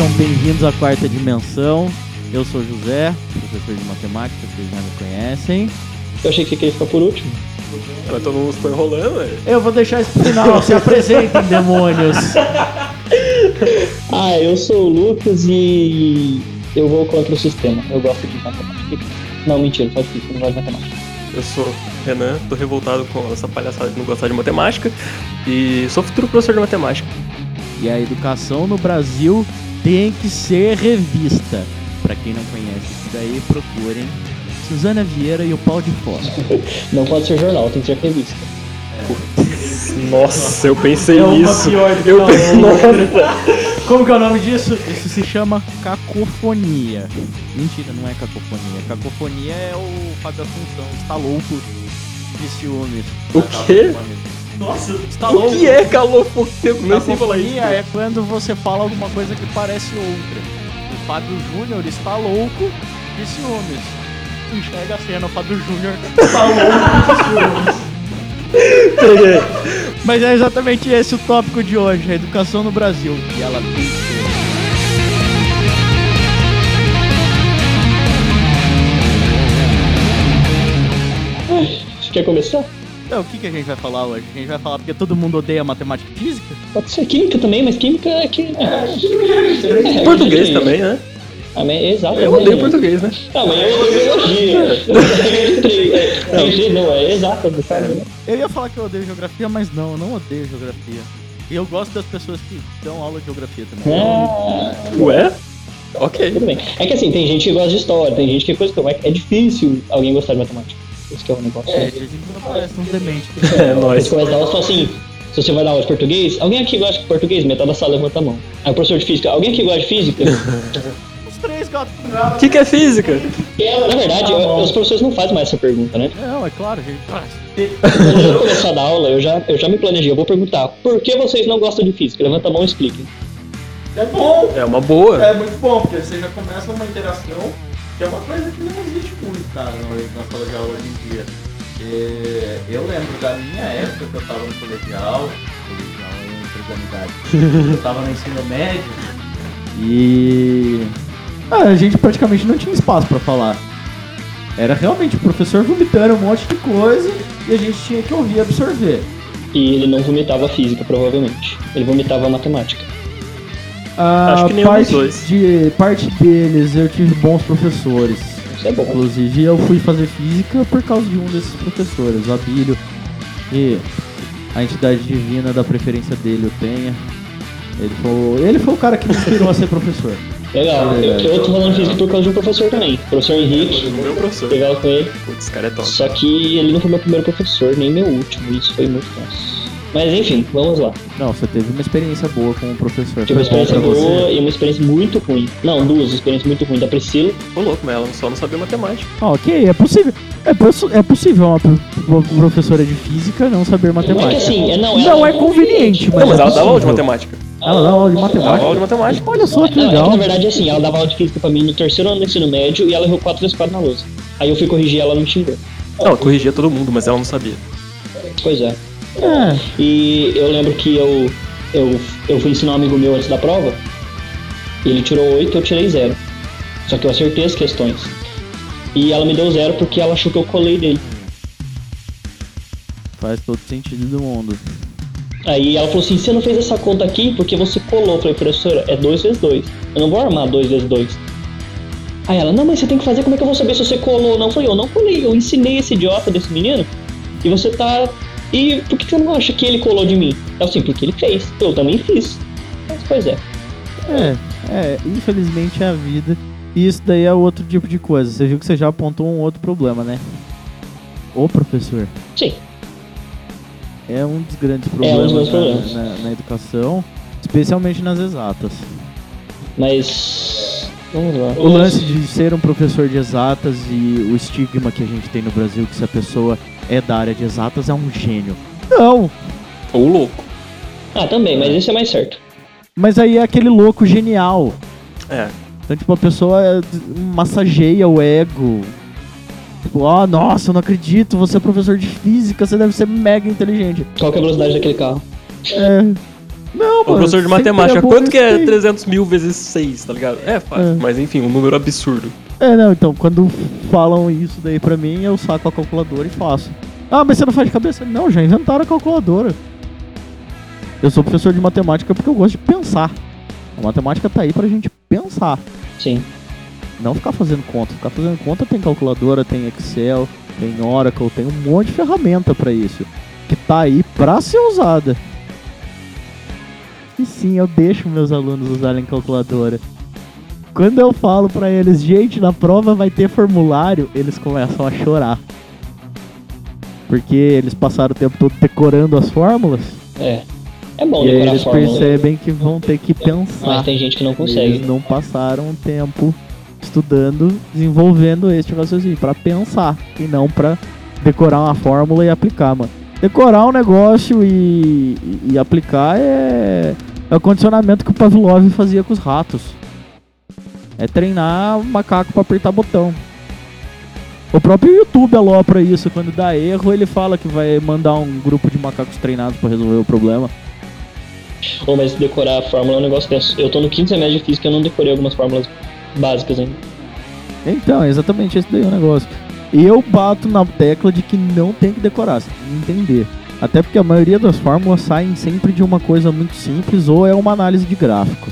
Sejam bem-vindos à quarta dimensão. Eu sou José, professor de matemática, vocês já me conhecem. Eu achei que você queria ficar por último. Mas todo mundo ficou enrolando, velho. Eu vou deixar isso pro final, se apresentem, demônios. Ah, eu sou o Lucas e eu vou contra o sistema. Eu gosto de matemática. Não, mentira, só difícil, eu não gosto de matemática. Eu sou Renan, tô revoltado com essa palhaçada de não gostar de matemática e sou futuro professor de matemática. E a educação no Brasil tem que ser revista. Pra quem não conhece isso daí, procurem Suzana Vieira e o pau de fora. Não pode ser jornal, tem que ser revista. Nossa, eu pensei É uma nisso. pior do que Eu pensei, nossa. Como que é o nome disso? Isso se chama cacofonia. Mentira, não é cacofonia. Cacofonia é o Fábio Assunção, está louco de ciúmes. O quê? Nossa, está O louco. que é tempo? Nem sei falar isso. É quando você fala alguma coisa que parece outra. O Fábio Júnior está louco de ciúmes. Enxerga a cena, o Fábio Júnior está louco de ciúmes. Peguei. Mas é exatamente esse o tópico de hoje, a educação no Brasil. E ela tem que ser. Quer começar? Então, o que, que a gente vai falar hoje? A gente vai falar porque todo mundo odeia matemática e física? Pode ser química também, mas química é que. É, Português é, também, né? Ah, mas é exato. Eu odeio português, né? Ah, mas eu odeio biologia. É, é, não, é exato, sabe? Eu ia falar que eu odeio geografia, mas não, eu não odeio geografia. E eu gosto das pessoas que dão aula de geografia também. Ah, Ué? Ok. tudo bem. É que assim, tem gente que gosta de história, tem gente que coisa que é difícil alguém gostar de matemática. Esse que é o negócio. É, a gente não parece uns dementes. É, Você nóis. começa a dar aula e fala assim: se você vai dar aula de português, alguém aqui gosta de português? Metade da sala levanta a mão. Aí o professor de física, alguém aqui gosta de física? Os três gatos pingados. O que, que é física? Na verdade, eu- os professores não fazem mais essa pergunta, né? Não, é claro, a gente faz. Quando eu começar a dar aula, eu já, eu já me planejei. Eu vou perguntar: por que vocês não gostam de física? Levanta a mão e explique. É bom, É uma boa. é muito bom, porque você já começa uma interação que é uma coisa que não existe muito, na na sala de aula hoje em dia. É, eu lembro da minha época que eu tava no colegial, colegial é entreganidade. eu tava no ensino médio e ah, a gente praticamente não tinha espaço pra falar. Era realmente o professor vomitando um monte de coisa e a gente tinha que ouvir e absorver. E ele não vomitava física, provavelmente. Ele vomitava matemática. A Acho que nenhum dos parte dois. De parte deles eu tive bons professores. Isso é bom. Inclusive eu fui fazer física por causa de um desses professores, o Abílio, e a entidade divina da preferência dele, o Penha. Ele foi, ele foi o cara que me inspirou a ser professor. Legal. É Eu, verdade. eu tô falando física por causa de um professor também. Professor Henrique. Meu professor. Legal com ele. Putz, esse cara é top. Só que ele não foi meu primeiro professor, nem meu último. Isso foi muito tenso. Mas enfim, vamos lá. Não, você teve uma experiência boa com o professor. Tive uma experiência pra você? boa e uma experiência muito ruim. Não, duas experiências muito ruins. Da Priscila. Ô louco, mas ela só não sabia matemática. Ah, ok, é possível. É, possu- é possível uma, pro- uma professora de física não saber É que matemática. assim, é, não, Não ela- é conveniente, mas Não, mas é ela dava aula de matemática. Ela dá aula de Dava matemática. aula de matemática. Olha só que Não, é que legal. na verdade assim, ela dava aula de física pra mim no terceiro ano do ensino médio e ela errou 4 vezes 4 na lousa. Aí eu fui corrigir ela, ela me xingou. Não, ela corrigia todo mundo, mas ela não sabia. Pois é. É. E eu lembro que eu, eu, eu fui ensinar um amigo meu antes da prova, ele tirou 8 eu tirei 0. Só que eu acertei as questões. E ela me deu zero porque ela achou que eu colei dele. Faz todo sentido do mundo. Aí ela falou assim: você não fez essa conta aqui porque você colou. Eu falei, professora, é 2 vezes 2. Eu não vou armar 2 vezes 2. Aí ela, não, mas você tem que fazer, como é que eu vou saber se você colou ou não? Eu falei, eu não colei, eu ensinei esse idiota desse menino e você tá. E por que você não acha que ele colou de mim? Eu assim, porque ele fez. Eu também fiz. Mas pois é. É, é, infelizmente é a vida. E isso daí é outro tipo de coisa. Você viu que você já apontou um outro problema, né? O professor Sim. é um dos grandes É um problemas, dos grandes na- problemas. Na, na educação, especialmente nas exatas. Mas. Vamos lá. O lance de ser um professor de exatas e o estigma que a gente tem no Brasil que se a pessoa é da área de exatas é um gênio. Não, Ou louco. Ah, também, mas esse é mais certo. mas aí é aquele louco genial. É. Então, tipo, a pessoa é, massageia o ego. Tipo, ah, nossa, eu não acredito, você é professor de física, você deve ser mega inteligente. Qual que é a velocidade daquele carro? É. Não, O professor de matemática, é quanto que é respeito. 300 mil vezes 6, tá ligado? É fácil, É. mas enfim, um número absurdo. É, não, então, quando falam isso daí pra mim, eu saco a calculadora e faço. Ah, mas você não faz de cabeça? Não, já inventaram a calculadora. Eu sou professor de matemática porque eu gosto de pensar. A matemática tá aí pra gente pensar. Sim. Não ficar fazendo conta. Ficar fazendo conta tem calculadora, tem Excel, tem Oracle, tem um monte de ferramenta pra isso. Que tá aí pra ser usada. E sim, eu deixo meus alunos usarem calculadora. Quando eu falo pra eles, gente, na prova vai ter formulário, eles começam a chorar. Porque eles passaram o tempo todo decorando as fórmulas. É. É bom e eles fórmula. percebem que vão ter que Mas pensar. tem gente que não consegue. Eles não passaram tempo estudando, desenvolvendo este raciocínio para pensar e não para decorar uma fórmula e aplicar, mano. Decorar um negócio e, e- e aplicar é, é o condicionamento que o Pavlov fazia com os ratos. É treinar o macaco para apertar botão. O próprio YouTube alopra isso. Quando dá erro, ele fala que vai mandar um grupo de macacos treinados para resolver o problema. Ou mas decorar a fórmula é um negócio tenso. Eu tô no quinto semestre de física e eu não decorei algumas fórmulas básicas ainda. Então, é exatamente esse daí é o negócio. Eu bato na tecla de que não tem que decorar, você tem que entender. Até porque a maioria das fórmulas saem sempre de uma coisa muito simples ou é uma análise de gráfico.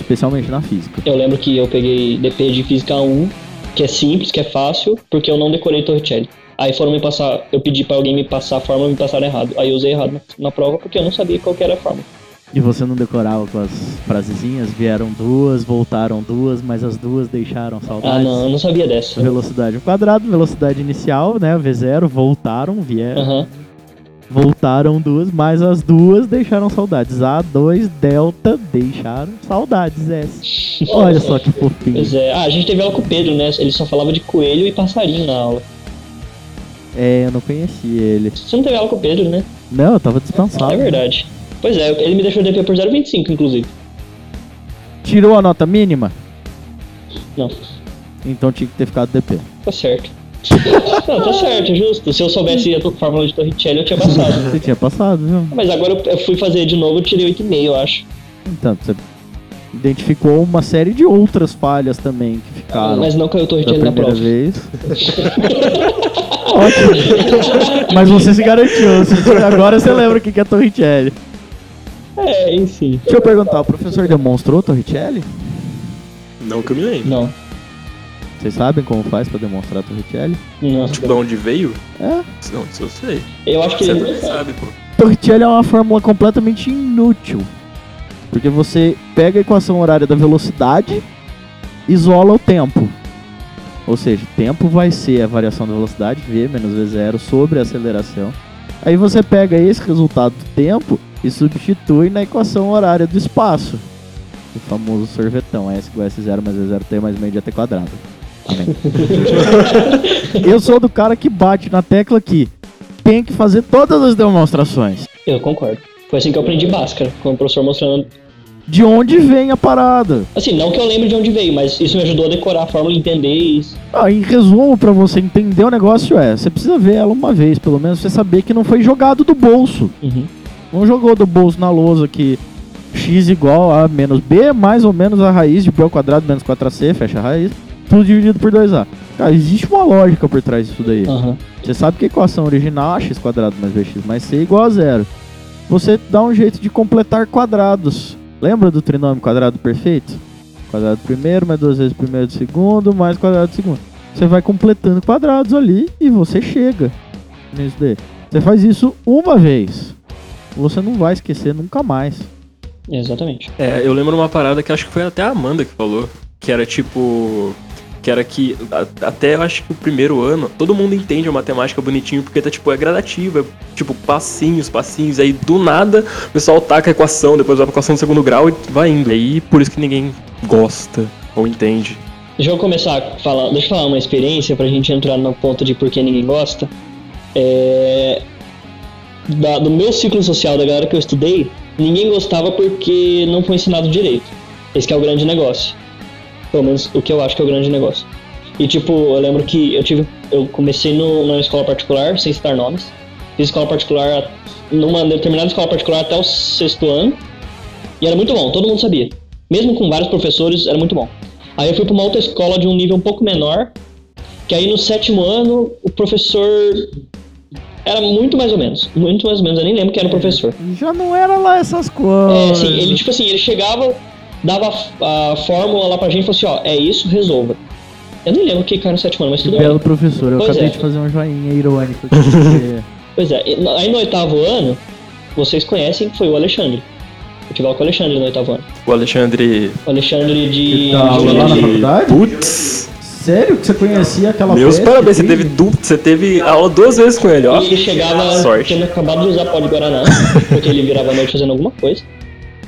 Especialmente na física. Eu lembro que eu peguei DP de Física 1, que é simples, que é fácil, porque eu não decorei Torricelli. Aí foram me passar, eu pedi pra alguém me passar a fórmula e me passaram errado. Aí eu usei errado na, na prova porque eu não sabia qual que era a fórmula. E você não decorava com as frasezinhas? Vieram duas, voltaram duas, mas as duas deixaram Ah, saudades. não, eu não sabia dessa. Velocidade ao quadrado, velocidade inicial, né? V0, voltaram, vieram. Aham. Voltaram duas, mas as duas deixaram saudades. A2, Delta, deixaram saudades. S. Olha só que fofinho. Pois é. Ah, a gente teve aula com o Pedro, né? Ele só falava de coelho e passarinho na aula. É, eu não conhecia ele. Você não teve aula com o Pedro, né? Não, eu tava dispensado. É verdade. Pois é, ele me deixou DP por 0,25, inclusive. Tirou a nota mínima? Não, Então tinha que ter ficado DP. tá certo. Não, tá certo, justo. Se eu soubesse a fórmula de Torricelli, eu tinha passado. Você tinha passado, viu? Mas agora eu- fui fazer de novo, eu tirei 8,5, eu acho. Então, você identificou uma série de outras falhas também que ficaram Mas não caiu Torricelli na primeira prova. vez. Ótimo. Mas você se garantiu. Agora você lembra o que é Torricelli. É, enfim. Deixa eu perguntar, o professor demonstrou Torricelli? Não que eu me lembro. Não. Vocês sabem como faz pra demonstrar Torricelli? Não. Tipo, de onde veio? É. Não, isso eu sei. Eu acho que Você ele. sabe, pô. Torricelli é uma fórmula completamente inútil. Porque você pega a equação horária da velocidade, isola o tempo. Ou seja, tempo vai ser a variação da velocidade, V menos V0, sobre a aceleração. Aí você pega esse resultado do tempo e substitui na equação horária do espaço. O famoso sorvetão, S igual a S0 mais V0T mais meio de AT quadrado. Amém. Eu sou do cara que bate na tecla que tem que fazer todas as demonstrações. Eu concordo. Foi assim que eu aprendi Bhaskara, com o professor mostrando. De onde vem a parada? Assim, não que eu lembre de onde veio, mas isso me ajudou a decorar a fórmula e entender isso. Ah, em resumo, pra você entender o negócio é, você precisa ver ela uma vez, pelo menos você saber que não foi jogado do bolso. Uhum. Não jogou do bolso na lousa que x igual a menos b mais ou menos a raiz de b ao quadrado menos 4ac, fecha a raiz, tudo dividido por 2a. Cara, existe uma lógica por trás disso daí. Aham. Você sabe que a equação original é x quadrado mais bx mais c é igual a zero. Você dá um jeito de completar quadrados. Lembra do trinômio quadrado perfeito? Quadrado primeiro mais duas vezes primeiro do segundo mais quadrado do segundo. Você vai completando quadrados ali e você chega nisso daí. Você faz isso uma vez. Você não vai esquecer nunca mais. Exatamente. É, eu lembro uma parada que acho que foi até a Amanda que falou, que era tipo. Que era que até eu acho que o primeiro ano, todo mundo entende a matemática bonitinho, porque tá tipo, é gradativa, é, tipo, passinhos, passinhos, aí do nada o pessoal taca a equação, depois vai pra equação do segundo grau e vai indo. Aí por isso que ninguém gosta ou entende. Deixa eu começar falar, deixa eu falar uma experiência pra gente entrar no ponto de por que ninguém gosta. É, da- do meu ciclo social, da galera que eu estudei, ninguém gostava porque não foi ensinado direito. Esse é o grande negócio. Pelo menos o que eu acho que é o grande negócio. E tipo, eu lembro que eu tive. Eu comecei no, numa escola particular, sem citar nomes. Fiz escola particular numa determinada escola particular até o sexto ano. E era muito bom, todo mundo sabia. Mesmo com vários professores, era muito bom. Aí eu fui para uma outra escola de um nível um pouco menor, que aí no sétimo ano o professor era muito mais ou menos. Muito mais ou menos, eu nem lembro quem era o professor. Já não era lá essas É, coisas. assim, ele tipo assim, ele chegava, dava a, a fórmula lá pra gente e falou assim, ó, é isso, resolva. Eu nem lembro o que caiu no sétimo ano, mas tudo belo bem. professor. Eu Pois acabei é. de fazer um joinha irônico. aqui, porque- Pois é, aí no oitavo ano, vocês conhecem que foi o Alexandre. Eu tive aula com o Alexandre no oitavo ano. O Alexandre. O Alexandre de. Dá aula lá na de- faculdade? Putz! Sério que você conhecia aquela Meus peste parabéns, você teve du... você teve aula duas vezes com ele, ó. E ele chegava Sorte. tendo acabado de usar pó de Guaraná, porque ele virava à noite fazendo alguma coisa.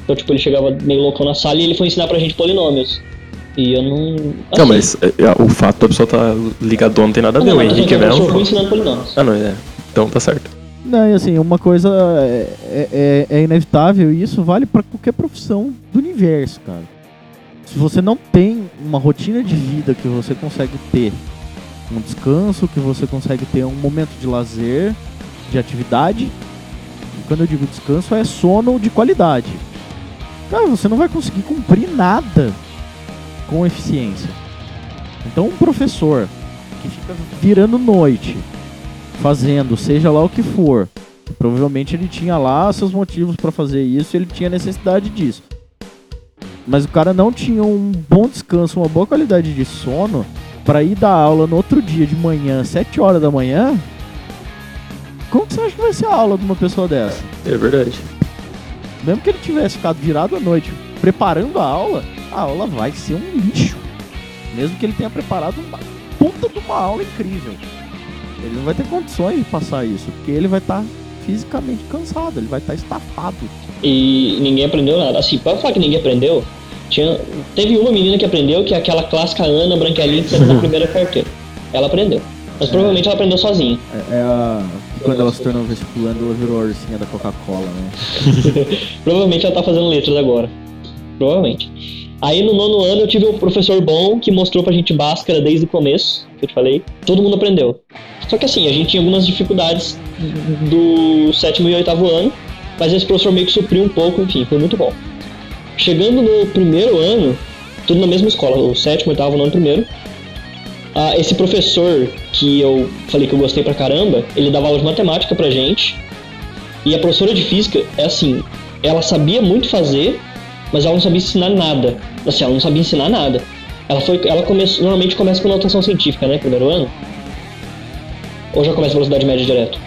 Então, tipo, ele chegava meio loucão na sala e ele foi ensinar pra gente polinômios. E eu não. Não, assim, mas é, é, o fato da pessoa tá ligadona não tem nada a ver. Não, O não, Henrique é falando que eu ensinando polinômios. Ah, não, é. Então tá certo. Não, e assim, uma coisa é, é- é inevitável e isso vale pra qualquer profissão do universo, cara. Se você não tem uma rotina de vida que você consegue ter um descanso, que você consegue ter um momento de lazer, de atividade, e quando eu digo descanso é sono de qualidade. Cara, você não vai conseguir cumprir nada com eficiência. Então, um professor que fica virando noite, fazendo seja lá o que for, provavelmente ele tinha lá seus motivos para fazer isso, ele tinha necessidade disso. Mas o cara não tinha um bom descanso, uma boa qualidade de sono para ir dar aula no outro dia de manhã, 7 horas da manhã. Como que você acha que vai ser a aula de uma pessoa dessa? É verdade. Mesmo que ele tivesse ficado virado à noite preparando a aula, a aula vai ser um lixo. Mesmo que ele tenha preparado uma puta de uma aula incrível. Ele não vai ter condições de passar isso, porque ele vai estar fisicamente cansado, ele vai estar estafado. E ninguém aprendeu nada. Assim, pra falar que ninguém aprendeu, tinha, teve uma menina que aprendeu, que é aquela clássica Ana Branquelinha que saiu na primeira carteira. Ela aprendeu. Mas provavelmente ela aprendeu sozinha. É, é a. Quando ela se tornou vestibulando, ela virou a ursinha da Coca-Cola, né? Provavelmente ela tá fazendo letras agora. Provavelmente. Aí no nono ano eu tive um professor bom que mostrou pra gente Bhaskara desde o começo, que eu te falei. Todo mundo aprendeu. Só que assim, a gente tinha algumas dificuldades do sétimo e oitavo ano, mas esse professor meio que supriu um pouco, enfim, foi muito bom. Chegando no primeiro ano, tudo na mesma escola, o sétimo, oitavo, nono, primeiro. Ah, esse professor que eu falei que eu gostei pra caramba, ele dava aula de matemática pra gente. E a professora de física é assim, ela sabia muito fazer, mas ela não sabia ensinar nada. Assim, ela não sabia ensinar nada. Ela foi, ela começou, normalmente começa com notação científica, né, primeiro ano. Ou já começa velocidade média direto?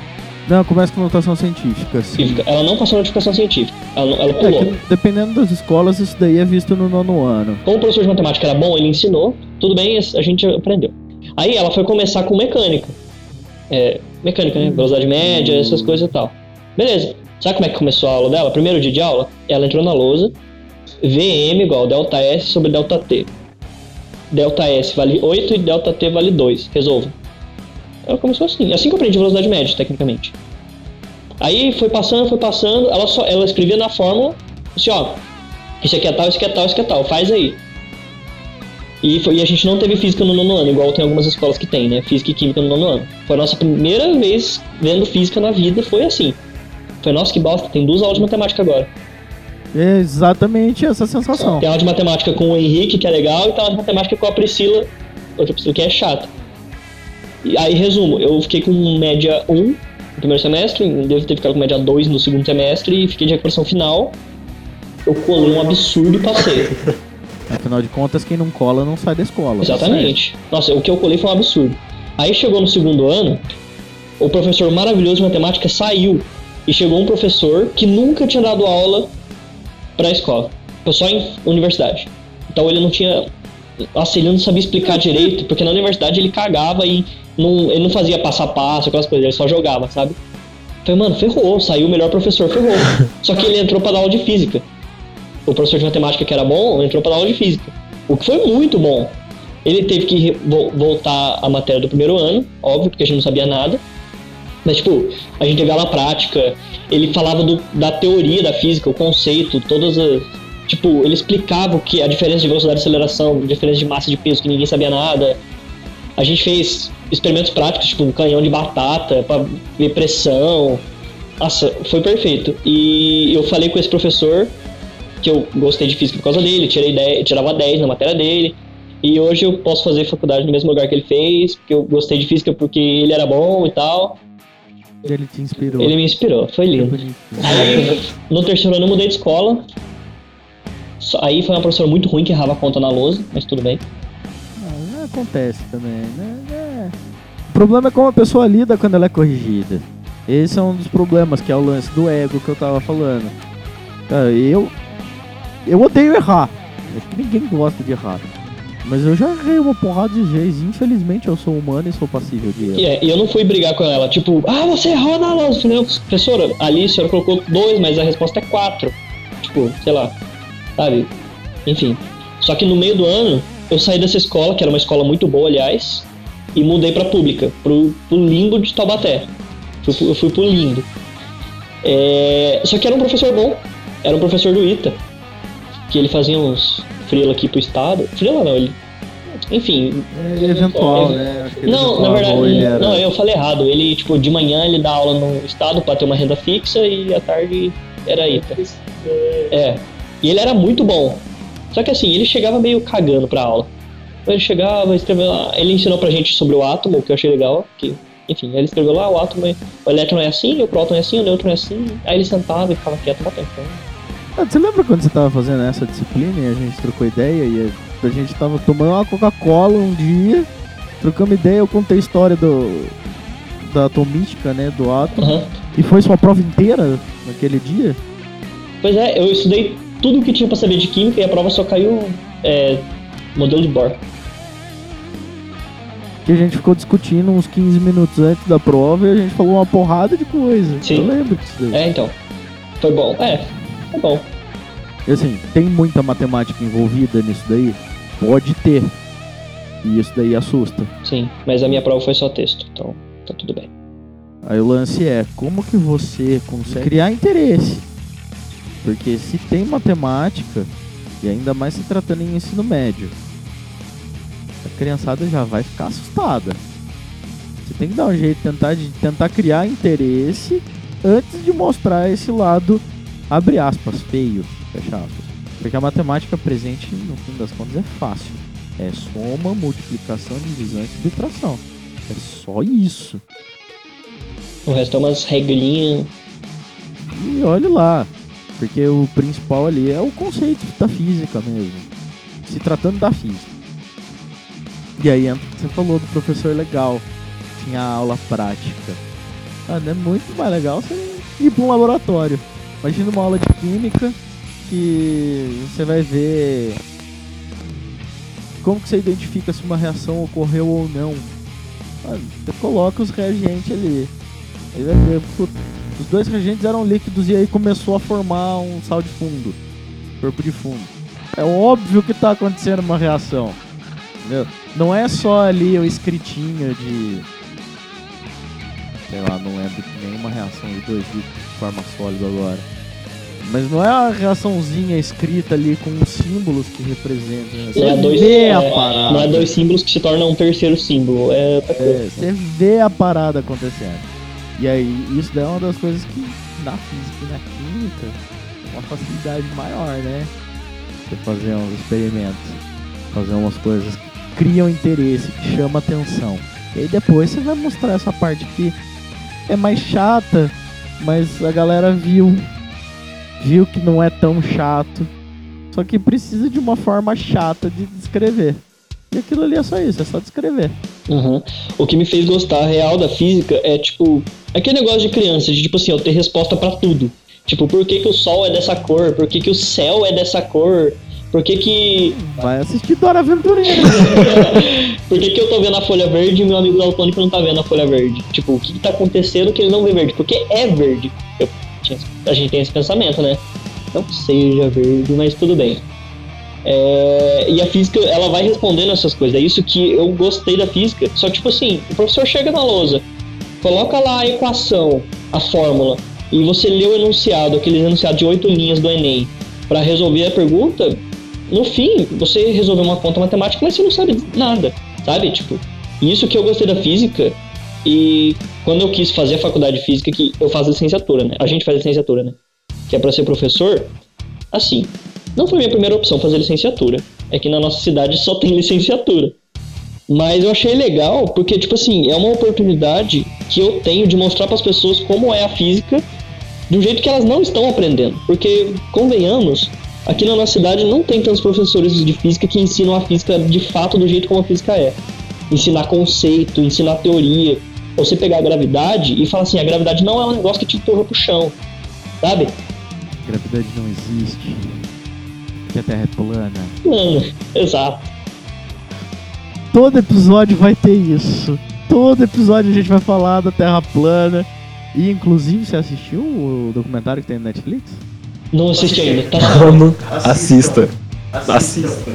Não, começa com notação científica, sim. Científica. Ela não passou notificação científica. Ela, ela É pulou. que dependendo das escolas, isso daí é visto no nono ano. Como o professor de matemática era bom, ele ensinou, tudo bem, a gente aprendeu. Aí ela foi começar com mecânica. É, mecânica, né? Velocidade média, essas coisas e tal. Beleza. Sabe como é que começou a aula dela? Primeiro dia de aula, ela entrou na lousa. VM igual delta S sobre delta T. Delta S vale 8 e delta T vale 2. Resolva. Ela começou assim. Assim que eu aprendi velocidade média, tecnicamente. Aí foi passando, foi passando. Ela, só, ela escrevia na fórmula, assim, ó. Isso aqui é tal, isso aqui é tal, isso aqui é tal. Faz aí. E, foi- e a gente não teve física no nono ano, igual tem algumas escolas que tem, né? Física e química no nono ano. Foi a nossa primeira vez vendo física na vida, foi assim. Foi, nossa, que bosta, tem duas aulas de matemática agora. É exatamente essa sensação. Tem aula de matemática com o Henrique, que é legal, e tem aula de matemática com a Priscila, outra Priscila que é chata. E aí, resumo, eu fiquei com média 1 no primeiro semestre, devo ter ficado com média 2 no segundo semestre, e fiquei de recuperação final. Eu colei um absurdo e passei. Afinal de contas, quem não cola não sai da escola. Exatamente. Nossa, o que eu colei foi um absurdo. Aí chegou no segundo ano, o professor maravilhoso de matemática saiu e chegou um professor que nunca tinha dado aula pra escola, foi só em universidade. Então ele não tinha. Nossa, ele não sabia explicar direito, porque na universidade ele cagava e não, ele não fazia passo a passo, aquelas coisas, ele só jogava, sabe? Falei, mano, ferrou, saiu o melhor professor, ferrou. Só que ele entrou pra dar aula de física. O professor de matemática que era bom entrou pra dar aula de física. O que foi muito bom. Ele teve que voltar a matéria do primeiro ano, óbvio, porque a gente não sabia nada. Mas, tipo, a gente teve aula prática, ele falava do- da teoria da física, o conceito, todas as. Tipo, ele explicava o que a diferença de velocidade e aceleração, a diferença de massa de peso, que ninguém sabia nada. A gente fez experimentos práticos, tipo um canhão de batata pra ver pressão. Nossa, foi perfeito. E eu falei com esse professor que eu gostei de física por causa dele, tirei 10, tirava 10 na matéria dele. E hoje eu posso fazer faculdade no mesmo lugar que ele fez, porque eu gostei de física porque ele era bom e tal. Ele te inspirou. Ele me inspirou, foi lindo. Aí, no terceiro ano eu mudei de escola. Aí foi uma professora muito ruim que errava a conta na lousa, mas tudo bem. Acontece também, né? É. O problema é como a pessoa lida quando ela é corrigida. Esse é um dos problemas, que é o lance do ego que eu tava falando. Cara, eu. Eu odeio errar. Acho que ninguém gosta de errar. Mas eu já errei uma porrada de vezes. Infelizmente eu sou humano e sou passível de erro. E, é, eu não fui brigar com ela, tipo, ah, você errou na falei, Não, professora, ali a senhora colocou dois, mas a resposta é quatro. Tipo, sei lá, sabe? Enfim. Só que no meio do ano, eu saí dessa escola, que era uma escola muito boa, aliás, e mudei pra pública, pro, pro limbo de Taubaté. Fui, pro- eu fui pro limbo. É, só que era um professor bom, era um professor do ITA, que ele fazia uns frila aqui pro estado. Frila não, ele. Enfim, É eventual, né? Acho que não, na verdade, era- não, eu falei errado. Ele, tipo, de manhã ele dá aula no estado pra ter uma renda fixa e à tarde era ITA. É. E ele era muito bom. Só que assim, ele chegava meio cagando pra aula. Ele chegava, escreveu lá, ele ensinou pra gente sobre o átomo, que eu achei legal, que, enfim, ele escreveu lá, o átomo, é- o elétron é assim, o próton é assim, o nêutron é assim. Aí ele sentava e ficava quieto batendo. Então, Ah, Você lembra quando você tava fazendo essa disciplina e a gente trocou ideia e a gente tava tomando uma Coca-Cola um dia, trocamos ideia, eu contei a história do da atomística, né, do átomo, aham. e foi sua prova inteira naquele dia? Pois é, eu estudei tudo que tinha pra saber de química e a prova só caiu é, modelo de Bohr. Que a gente ficou discutindo uns 15 minutos antes da prova e a gente falou uma porrada de coisa. Sim. Eu lembro disso daí. É, então. Foi bom. É, foi bom. E assim, tem muita matemática envolvida nisso daí? Pode ter. E isso daí assusta. Sim, mas a minha prova foi só texto, então tá tudo bem. Aí o lance é, como que você consegue criar interesse? Porque se tem matemática, e ainda mais se tratando em ensino médio, a criançada já vai ficar assustada. Você tem que dar um jeito de tentar, de tentar criar interesse antes de mostrar esse lado, abre aspas, feio, fecha aspas. Porque a matemática presente, no fim das contas, é fácil. É soma, multiplicação, divisão e subtração. É só isso. O resto é umas regrinhas. E olhe lá, porque o principal ali é o conceito da física mesmo. Se tratando da física. E aí você falou do professor legal. Tinha aula prática. Ah, não é muito mais legal você ir para um laboratório. Imagina uma aula de química que você vai ver como que você identifica se uma reação ocorreu ou não. Ah, você coloca os reagentes ali. Aí vai ver, os dois reagentes eram líquidos e aí começou a formar um sal de fundo, corpo de fundo. É óbvio que tá acontecendo uma reação. Entendeu? Não é só ali o escritinho de. Sei lá, não lembro nenhuma reação de dois líquidos de forma sólida agora. Mas não é a reaçãozinha escrita ali com os símbolos que representam. né? Você é dois, vê a é, parada. não é dois símbolos que se tornam um terceiro símbolo. É. É, você vê a parada acontecendo. E aí, isso é uma das coisas que na física e na química tem uma facilidade maior, né? Você fazer uns experimentos, fazer umas coisas que criam interesse, que chama atenção. E aí depois você vai mostrar essa parte que é mais chata, mas a galera viu. Viu que não é tão chato. Só que precisa de uma forma chata de descrever. E aquilo ali é só isso, é só descrever. Uhum. O que me fez gostar real da física é, tipo, aquele negócio de criança, de tipo assim, eu ter resposta pra tudo. Tipo, por que, que o sol é dessa cor? Por que, que o céu é dessa cor? Por que que. Vai assistir Dora Aventureira. por que, que eu tô vendo a folha verde e meu amigo daltônico não tá vendo a folha verde? Tipo, o que, que tá acontecendo que ele não vê verde? Porque é verde. Eu a gente tem esse pensamento, né? Não seja verde, mas tudo bem. É, e a física, ela vai respondendo essas coisas. É isso que eu gostei da física. Só tipo assim, o professor chega na lousa, coloca lá a equação, a fórmula, e você lê o enunciado, aquele enunciado de oito linhas do Enem, para resolver a pergunta. No fim, você resolveu uma conta matemática, mas você não sabe nada, sabe? Tipo, Isso que eu gostei da física e quando eu quis fazer a faculdade de física, que eu faço licenciatura, né? A gente faz licenciatura, né? Que é pra ser professor. Assim, não foi minha primeira opção fazer licenciatura. É que na nossa cidade só tem licenciatura. Mas eu achei legal porque, tipo assim, é uma oportunidade que eu tenho de mostrar para as pessoas como é a física do jeito que elas não estão aprendendo. Porque, convenhamos, aqui na nossa cidade não tem tantos professores de física que ensinam a física de fato do jeito como a física é. Ensinar conceito, ensinar teoria. Você pegar a gravidade e falar assim: a gravidade não é um negócio que te empurra pro chão, sabe? Gravidade não existe. Que a Terra é plana. Plano, exato. Todo episódio vai ter isso. Todo episódio a gente vai falar da Terra plana. E inclusive você assistiu o documentário que tem no Netflix? Não assisti ainda, tá Mano, assista. Assista.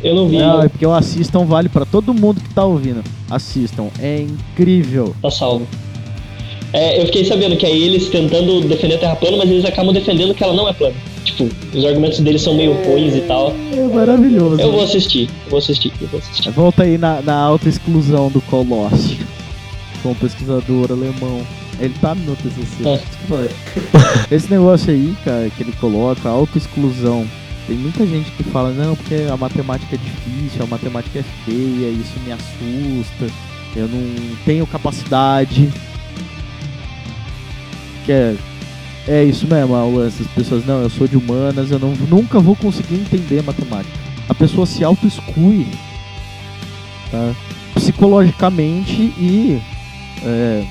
Eu não vi, Não, é porque o assistam vale pra todo mundo que tá ouvindo. Assistam, é incrível. tá salvo. É, eu fiquei sabendo que aí eles tentando defender a Terra plana, mas eles acabam defendendo que ela não é plana. Tipo, os argumentos deles são meio ruins e tal. É maravilhoso. Eu vou assistir, eu vou assistir, eu vou assistir. Volta aí na, na auto-exclusão do Colossi. Com um pesquisador alemão. Ele tá no TCC. Foi. Esse negócio aí, cara, que ele coloca, auto-exclusão. Tem muita gente que fala, não, porque a matemática é difícil, a matemática é feia, isso me assusta, eu não tenho capacidade. Que é, é isso mesmo, o lance das pessoas, não, eu sou de humanas, eu não, nunca vou conseguir entender matemática. A pessoa se auto-exclui, tá? Psicologicamente e. é,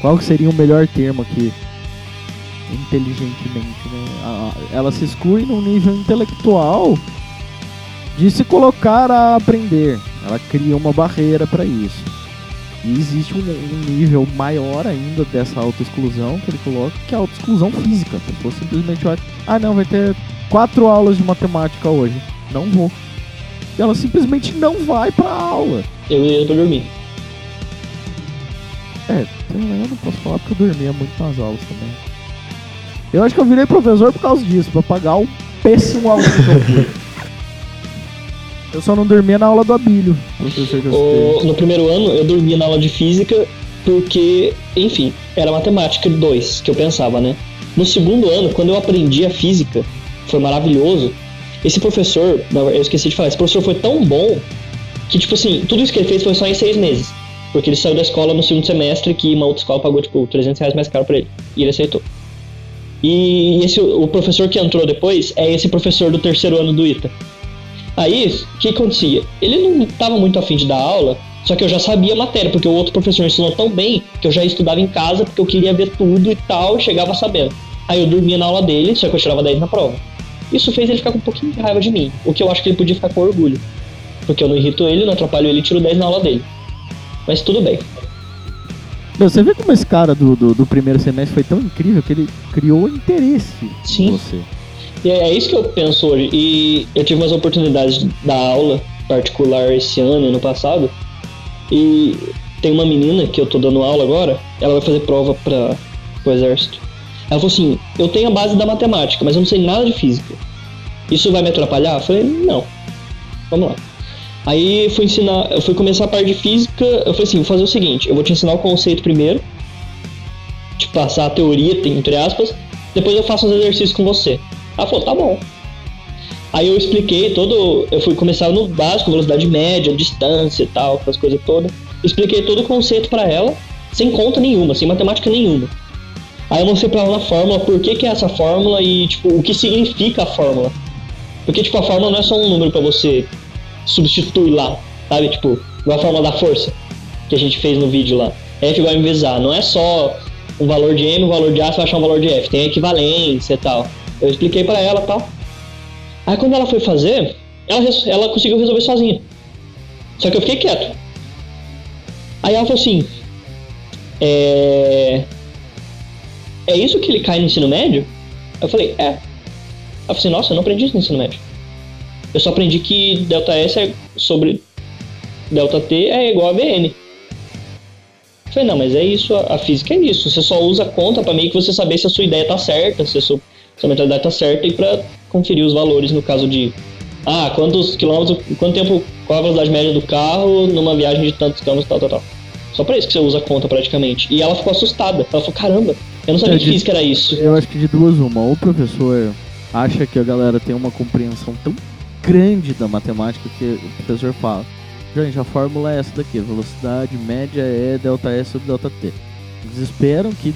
qual seria o melhor termo aqui? inteligentemente, né? Ela se exclui num nível intelectual de se colocar a aprender. Ela cria uma barreira para isso. E existe um, um nível maior ainda dessa autoexclusão que ele coloca, que é a autoexclusão física. A pessoa simplesmente vai, ah não, vai ter quatro aulas de matemática hoje. Não vou. E ela simplesmente não vai pra aula. Eu ia pra dormir. É, eu não posso falar porque eu dormia muito nas aulas também. Eu acho que eu virei professor por causa disso, pra pagar o péssimo aluno que eu fui. Eu só não dormia na aula do Abílio, professor que eu O- no primeiro ano eu dormia na aula de física porque, enfim, era matemática 2 que eu pensava, né? No segundo ano, quando eu aprendi a física, foi maravilhoso. Esse professor, eu esqueci de falar, esse professor foi tão bom que, tipo assim, tudo isso que ele fez foi só em seis meses. Porque ele saiu da escola no segundo semestre que uma outra escola pagou, tipo, 300 reais mais caro pra ele. E ele aceitou. E esse, o professor que entrou depois é esse professor do terceiro ano do ITA. Aí, o que acontecia? Ele não estava muito afim de dar aula, só que eu já sabia a matéria, porque o outro professor ensinou tão bem que eu já estudava em casa, porque eu queria ver tudo e tal, e chegava sabendo. Aí eu dormia na aula dele, só que eu tirava 10 na prova. Isso fez ele ficar com um pouquinho de raiva de mim, o que eu acho que ele podia ficar com orgulho. Porque eu não irrito ele, não atrapalho ele e tiro 10 na aula dele. Mas tudo bem. Meu, você vê como esse cara do, do, do primeiro semestre foi tão incrível que ele criou interesse Sim. em você. E é isso que eu penso hoje. E eu tive umas oportunidades da aula particular esse ano e no passado. E tem uma menina que eu tô dando aula agora, ela vai fazer prova para o exército. Ela falou assim: "Eu tenho a base da matemática, mas eu não sei nada de física. Isso vai me atrapalhar?" Eu falei: "Não. Vamos lá." Aí fui ensinar, eu fui começar a parte de física, eu falei assim, vou fazer o seguinte, eu vou te ensinar o conceito primeiro, te passar a teoria, entre aspas, depois eu faço os exercícios com você. Ela falou, tá bom. Aí eu expliquei todo. Eu fui começar no básico, velocidade média, distância e tal, aquelas coisas todas. Expliquei todo o conceito pra ela, sem conta nenhuma, sem matemática nenhuma. Aí eu mostrei pra ela na fórmula por que, que é essa fórmula e, tipo, o que significa a fórmula. Porque, tipo, a fórmula não é só um número pra você substituir lá, sabe? Tipo, igual a fórmula da força que a gente fez no vídeo lá. F igual a MVZ. Não é só um valor de M, um valor de A, você vai achar um valor de F. Tem equivalência e tal. Eu expliquei pra ela tal. Aí quando ela foi fazer, ela, ela conseguiu resolver sozinha. Só que eu fiquei quieto. Aí ela falou assim: É. É isso que ele cai no ensino médio? Eu falei: É. Ela falou assim: Nossa, eu não aprendi isso no ensino médio. Eu só aprendi que delta S é sobre delta T é igual a VN. Eu falei, não, mas é isso, a física é isso. Você só usa conta pra meio que você saber se a sua ideia tá certa, se a sua, sua mentalidade tá certa e pra conferir os valores no caso de ah, quantos quilômetros, quanto tempo qual a velocidade média do carro numa viagem de tantos quilômetros, tal, tal, tal. Só pra isso que você usa a conta praticamente. E ela ficou assustada. Ela falou, caramba, eu não sabia Eu que física era isso. Eu acho que de duas uma. Ou o professor acha que a galera tem uma compreensão tão grande da matemática que o professor fala. Gente, a fórmula é essa daqui. a Velocidade média é delta S sobre delta T. Eles esperam que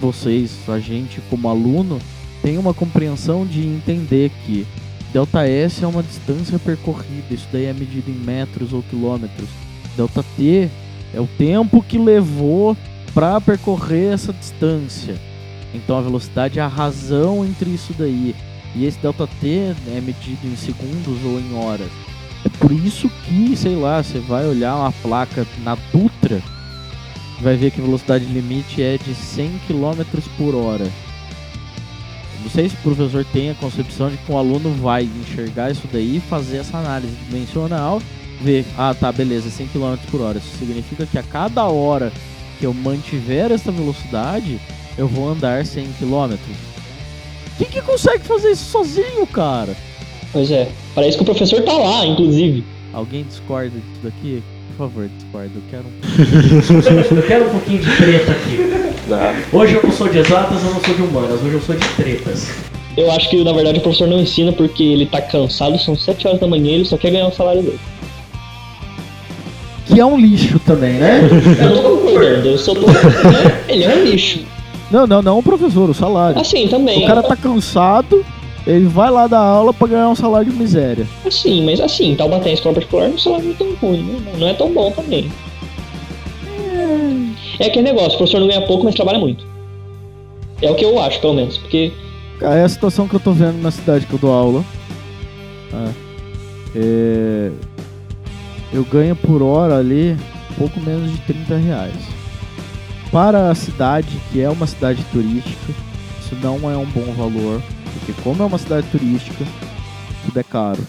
vocês, a gente como aluno, tenha uma compreensão de entender que delta S é uma distância percorrida. Isso daí é medido em metros ou quilômetros. Delta T é o tempo que levou para percorrer essa distância. Então a velocidade é a razão entre isso daí. E esse delta T é medido em segundos ou em horas. É por isso que, sei lá, você vai olhar uma placa na Dutra, vai ver que a velocidade limite é de 100 km por hora. Não sei se o professor tem a concepção de que o aluno vai enxergar isso daí e fazer essa análise dimensional, ver, ah tá, beleza, 100 km por hora. Isso significa que a cada hora que eu mantiver essa velocidade, eu vou andar 100 km. Quem que consegue fazer isso sozinho, cara? Pois é. Isso que o professor tá lá, inclusive. Alguém discorda disso daqui? Por favor, discorda. Eu quero um. Eu quero um pouquinho de treta aqui. Hoje eu não sou de exatas, eu não sou de humanas, hoje eu sou de tretas. Eu acho que na verdade o professor não ensina porque ele tá cansado, são 7 horas da manhã e ele só quer ganhar o salário dele. Que é um lixo também, né? Eu tô concordando, eu só tô. ele é um lixo. não, não, não o professor, o salário. Assim, também. O cara tá cansado, ele vai lá dar aula pra ganhar um salário de miséria. Assim, mas assim, Taubaté em escola particular não salário não é tão ruim, né? Não é tão bom também. É aquele negócio, o professor não ganha pouco, mas trabalha muito. É o que eu acho, pelo menos. Porque é a situação que eu tô vendo na cidade que eu dou aula. Ah, é, Eu ganho por hora ali pouco menos de 30 reais. Para a cidade, que é uma cidade turística, isso não é um bom valor. Porque como é uma cidade turística, tudo é caro.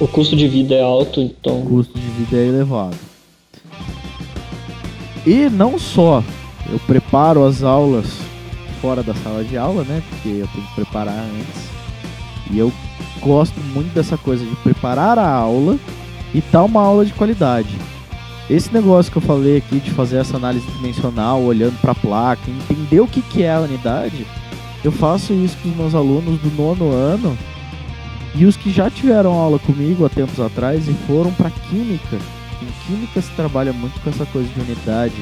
o custo de vida é alto, O então. custo de vida é elevado. E não só eu preparo as aulas fora da sala de aula, né? Porque eu tenho que preparar antes. E eu gosto muito dessa coisa de preparar a aula e tá uma aula de qualidade. Esse negócio que eu falei aqui de fazer essa análise dimensional, olhando para a placa, entender o que, que é a unidade, eu faço isso com os meus alunos do nono ano e os que já tiveram aula comigo há tempos atrás e foram para química. Em química se trabalha muito com essa coisa de unidade.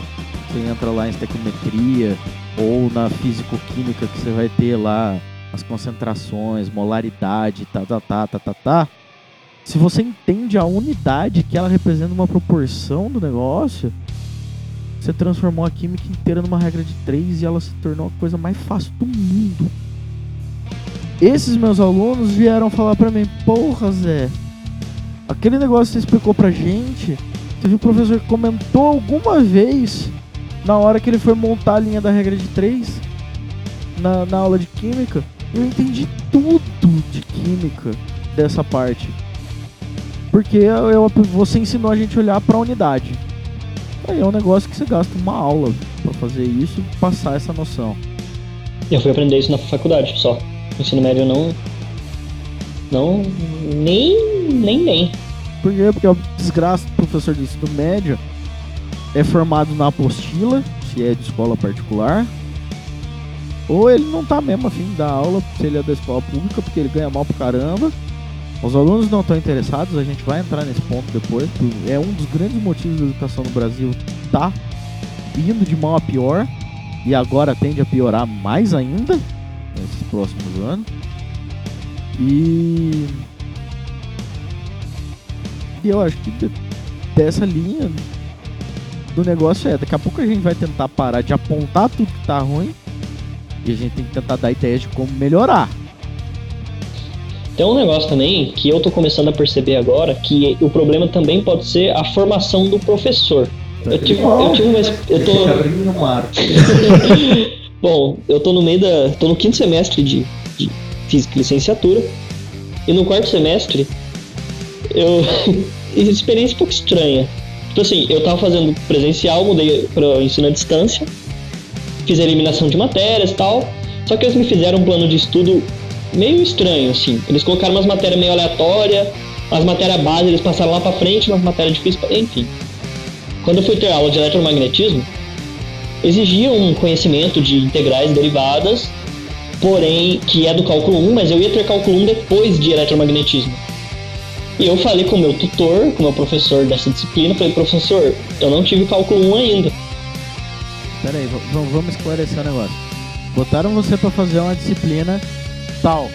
Você entra lá em estequiometria ou na físico-química que você vai ter lá as concentrações, molaridade, tá, tá, tá, tá, tá, tá. Se você entende a unidade que ela representa uma proporção do negócio, você transformou a química inteira numa regra de três e ela se tornou a coisa mais fácil do mundo. Esses meus alunos vieram falar pra mim, porra Zé, aquele negócio que você explicou pra gente, teve um professor que comentou alguma vez na hora que ele foi montar a linha da regra de três na, na aula de química, eu entendi tudo de química dessa parte. Porque eu, você ensinou a gente a olhar pra unidade. Aí é um negócio que você gasta uma aula pra fazer isso e passar essa noção. Eu fui aprender isso na faculdade só. No ensino médio não. Não. Nem. Nem nem. Por quê? Porque o desgraça do professor de ensino médio é formado na apostila, se é de escola particular, ou ele não tá mesmo afim de dar aula se ele é da escola pública, porque ele ganha mal pra caramba. Os alunos não estão interessados, a gente vai entrar nesse ponto depois. É um dos grandes motivos da educação no Brasil tá indo de mal a pior e agora tende a piorar mais ainda nesses próximos anos. E e eu acho que de- dessa linha do negócio é, daqui a pouco a gente vai tentar parar de apontar tudo que tá ruim e a gente tem que tentar dar ideias de como melhorar. Tem um negócio também que eu tô começando a perceber agora que o problema também pode ser a formação do professor. Eu tive, eu tive uma. Eu tô. Bom, eu tô no meio da. tô no quinto semestre de, de física e licenciatura. E no quarto semestre, eu. experiência um pouco estranha. Tipo assim, eu tava fazendo presencial, mudei para ensino à distância, fiz a eliminação de matérias e tal. Só que eles me fizeram um plano de estudo meio estranho, assim. Eles colocaram umas matérias meio aleatórias, As matérias base eles passaram lá pra frente, mas matéria difícil, pra- enfim. Quando eu fui ter aula de eletromagnetismo, exigia um conhecimento de integrais e derivadas, porém, que é do cálculo 1, mas eu ia ter cálculo 1 depois de eletromagnetismo. E eu falei com o meu tutor, com o meu professor dessa disciplina, falei, professor, eu não tive cálculo 1 ainda. Pera aí, v- v- vamos esclarecer o negócio. Botaram você pra fazer uma disciplina tal.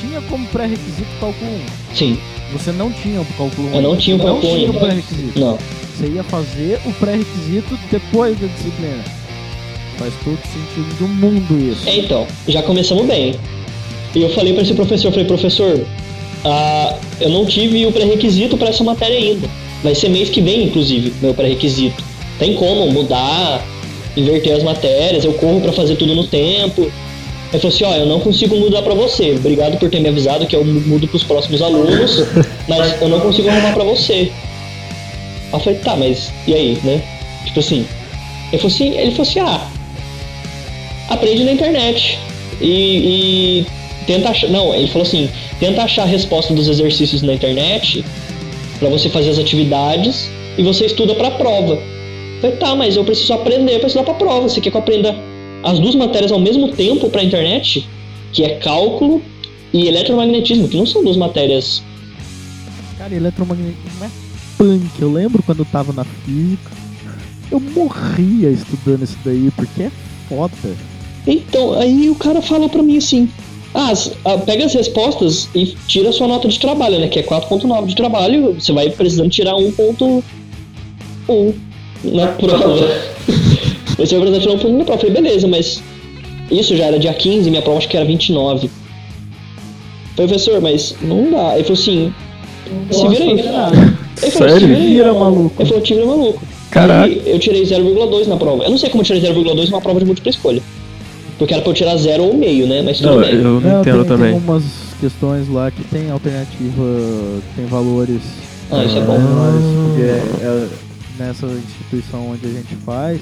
Tinha como pré-requisito cálculo 1. Sim, Você não tinha o cálculo 1. Eu não tinha o cálculo Não tinha o pré-requisito. não. Você ia fazer o pré-requisito depois da disciplina. Faz todo sentido do mundo isso. É, então, já começamos bem. E eu falei pra esse professor, falei, professor, ah, eu não tive o pré-requisito pra essa matéria ainda. Vai ser mês que vem, inclusive, meu pré-requisito. Tem como mudar, inverter as matérias, eu corro pra fazer tudo no tempo. Ele falou assim, ó, eu não consigo mudar pra você. Obrigado por ter me avisado que eu mudo pros próximos alunos, mas eu não consigo arrumar pra você. Eu falei, tá, mas e aí, né? Tipo assim. Ele falou assim, ele falou assim, ah, aprende na internet. E, e tenta achar. Não, ele falou assim: tenta achar a resposta dos exercícios na internet pra você fazer as atividades e você estuda pra prova. Eu falei, tá, mas eu preciso aprender pra estudar pra prova. Você quer que eu aprenda as duas matérias ao mesmo tempo pra internet? Que é cálculo e eletromagnetismo, que não são duas matérias. Cara, eletromagnetismo é punk. Eu lembro quando eu tava na física. Eu morria estudando isso daí, porque é foda. Então, aí o cara fala pra mim assim: ah, as- ah, pega as respostas e tira a sua nota de trabalho, né? Que é 4.9 de trabalho, você vai precisando tirar 1.1 na prova. Você vai precisar tirar 1.1 na prova. Eu falei, beleza, mas isso já era dia 15, minha prova acho que era 29. Eu falei, professor, mas não dá. Ele falou assim: se vira aí. Ele falou, se Sério? vira aí. Vira, maluco. Ele falou, te vira maluco. Caraca. Aí eu tirei 0,2 na prova. Eu não sei como eu tirei 0,2 numa prova de múltipla escolha. Porque era pra eu tirar 0 ou meio, né? Mas tudo Não, bem. eu não entendo tem, também. Tem umas questões lá que tem alternativa, tem valores Ah, isso é bom. menores, porque é- é nessa instituição onde a gente faz,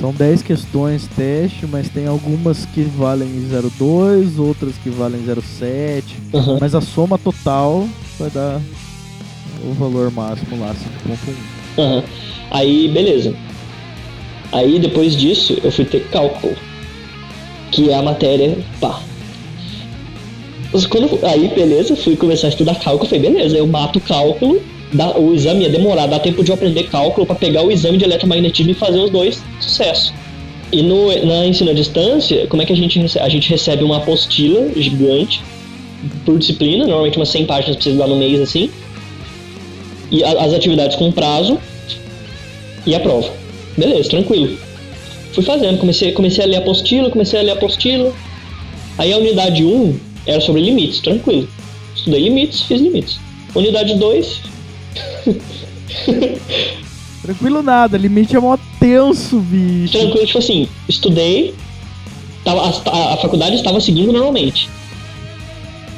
são 10 questões teste, mas tem algumas que valem 0,2, outras que valem 0,7, Aham. mas a soma total vai dar o valor máximo lá, 5.1. Aham. Aí, beleza. Aí, depois disso, eu fui ter cálculo. Que é a matéria, pá. Quando, aí, beleza, fui começar a estudar cálculo. Falei, beleza, eu mato cálculo. Dá- o exame ia demorar, dá tempo de eu aprender cálculo pra pegar o exame de eletromagnetismo e fazer os dois. Sucesso. E no, na ensino à distância, como é que a gente recebe? A gente recebe uma apostila gigante por disciplina, normalmente umas 100 páginas pra você estudar no mês assim. E a- as atividades com prazo e a prova. Beleza, tranquilo. Fui fazendo, comecei, comecei a ler a apostila, comecei a ler a apostila. Aí a unidade 1 era sobre limites, tranquilo. Estudei limites, fiz limites. Unidade 2, Tranquilo nada, limite é mó tenso, bicho. tranquilo, tipo assim, estudei, tava, a, a- faculdade estava seguindo normalmente.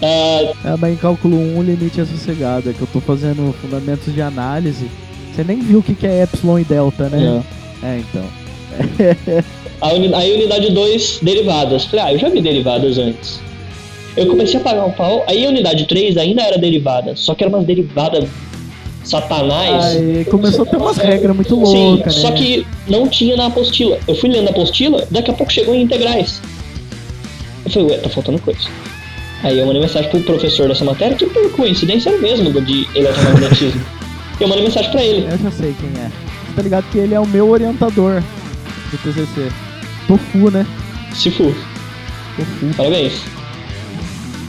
Ah, É, mas em cálculo 1 o limite é sossegado, é que eu tô fazendo fundamentos de análise. Você nem viu o que que é epsilon e delta, né? não. É, então. A uni- aí unidade 2, derivadas. Falei, ah, eu já vi derivadas antes. Eu comecei a pagar um pau. Aí a unidade 3 ainda era derivada, só que era umas derivadas satanás. Aí começou a ter umas regras muito Sim, loucas, né? só que não tinha na apostila. Eu fui lendo a apostila, daqui a pouco chegou em integrais. Eu falei, ué, tá faltando coisa. Aí eu mandei mensagem pro professor dessa matéria, que por coincidência era o mesmo de eletromagnetismo. eu mandei mensagem pra ele. Eu já sei quem é. Você tá ligado que ele é o meu orientador do TCC. Tofu, né? Se for, Tofu. parabéns.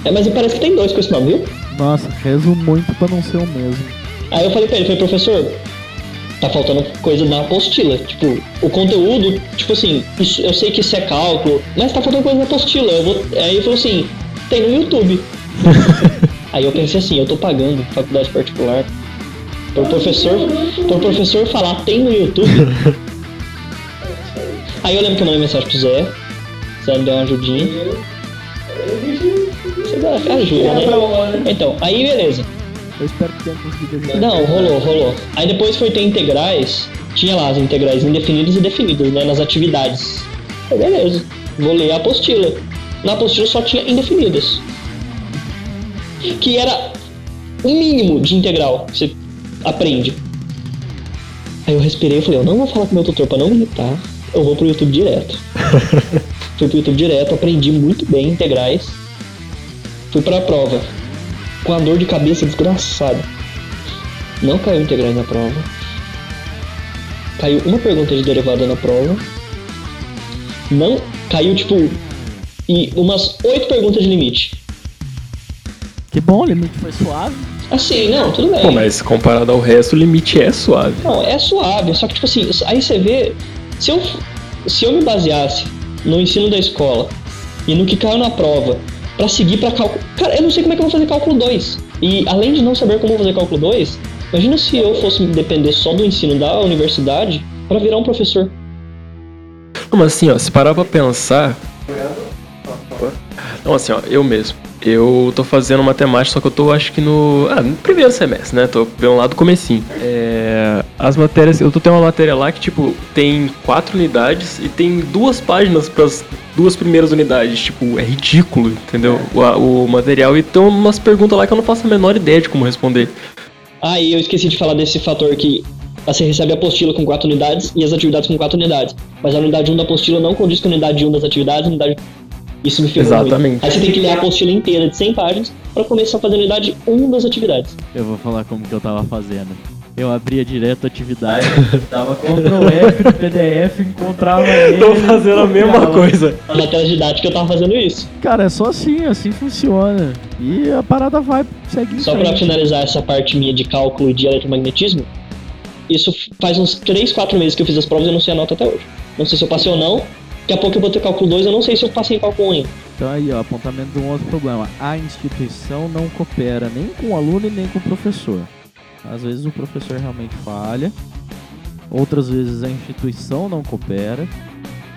É, mas parece que tem dois com esse nome, viu? Nossa, rezo muito pra não ser o mesmo. Aí eu falei pra ele, falei, professor, tá faltando coisa na apostila. Tipo, o conteúdo, tipo assim, isso- eu sei que isso é cálculo, mas tá faltando coisa na apostila. Eu vou... Aí ele falou assim, tem no YouTube. Aí eu pensei assim, eu tô pagando faculdade particular. Pro professor, pro professor falar tem no YouTube. Aí eu lembro que eu mandei mensagem pro Zé. Zé me deu uma ajudinha. Você dá ajuda, né? Então, aí beleza. Eu espero que tenha conseguido ajudar. Não, rolou, rolou. Aí depois foi ter integrais. Tinha lá as integrais indefinidas e definidas, né? Nas atividades. Aí beleza, vou ler a apostila. Na apostila só tinha indefinidas. Que era um mínimo de integral você aprende. Aí eu respirei e falei, eu não vou falar com meu tutor pra não me irritar, eu vou pro YouTube direto. Fui pro YouTube direto, aprendi muito bem integrais. Fui pra prova. Com a dor de cabeça desgraçada. Não caiu integrais na prova. Caiu uma pergunta de derivada na prova. Não caiu, tipo, e umas oito perguntas de limite. Que bom, o limite foi suave. Assim, não, tudo bem. Pô, mas comparado ao resto, o limite é suave. Não, é suave, só que tipo assim, aí você vê, se eu, se eu me baseasse no ensino da escola e no que caiu na prova pra seguir pra cálculo. Cara, eu não sei como é que eu vou fazer cálculo 2. E além de não saber como fazer cálculo 2, imagina se eu fosse depender só do ensino da universidade pra virar um professor. Não, mas assim, ó, se parar pra pensar. Não, assim, ó, eu mesmo. Eu tô fazendo matemática, só que eu tô, acho que no. Ah, no primeiro semestre, né? Tô pelo lado do comecinho. É, as matérias. Eu tô tendo uma matéria lá que, tipo, tem quatro unidades e tem duas páginas pras duas primeiras unidades. Tipo, é ridículo, entendeu? O, a- o material. E tem umas perguntas lá que eu não faço a menor ideia de como responder. Ah, e eu esqueci de falar desse fator que você recebe a apostila com quatro unidades e as atividades com quatro unidades. Mas a unidade 1 da apostila não condiz com a unidade 1 das atividades, a unidade. Isso me ferrou muito. Exatamente. Aí você tem que ler a apostila inteira de 100 páginas pra começar a fazer a unidade 1 das atividades. Eu vou falar como que eu tava fazendo. Eu abria direto a atividade, dava Ctrl F no PDF, encontrava ele. Tô fazendo a mesma coisa. Na matéria didática eu tava fazendo isso. Cara, é só assim, assim funciona. E a parada vai, segue Só pra frente. finalizar essa parte minha de cálculo e de eletromagnetismo, isso faz uns 3, 4 meses que eu fiz as provas e eu não sei a nota até hoje. Não sei se eu passei ou não. Daqui a pouco eu vou ter cálculo 2, eu não sei se eu passei em cálculo 1 ainda. Então aí, ó, apontamento de um outro problema. A instituição não coopera nem com o aluno e nem com o professor. Às vezes o professor realmente falha, outras vezes a instituição não coopera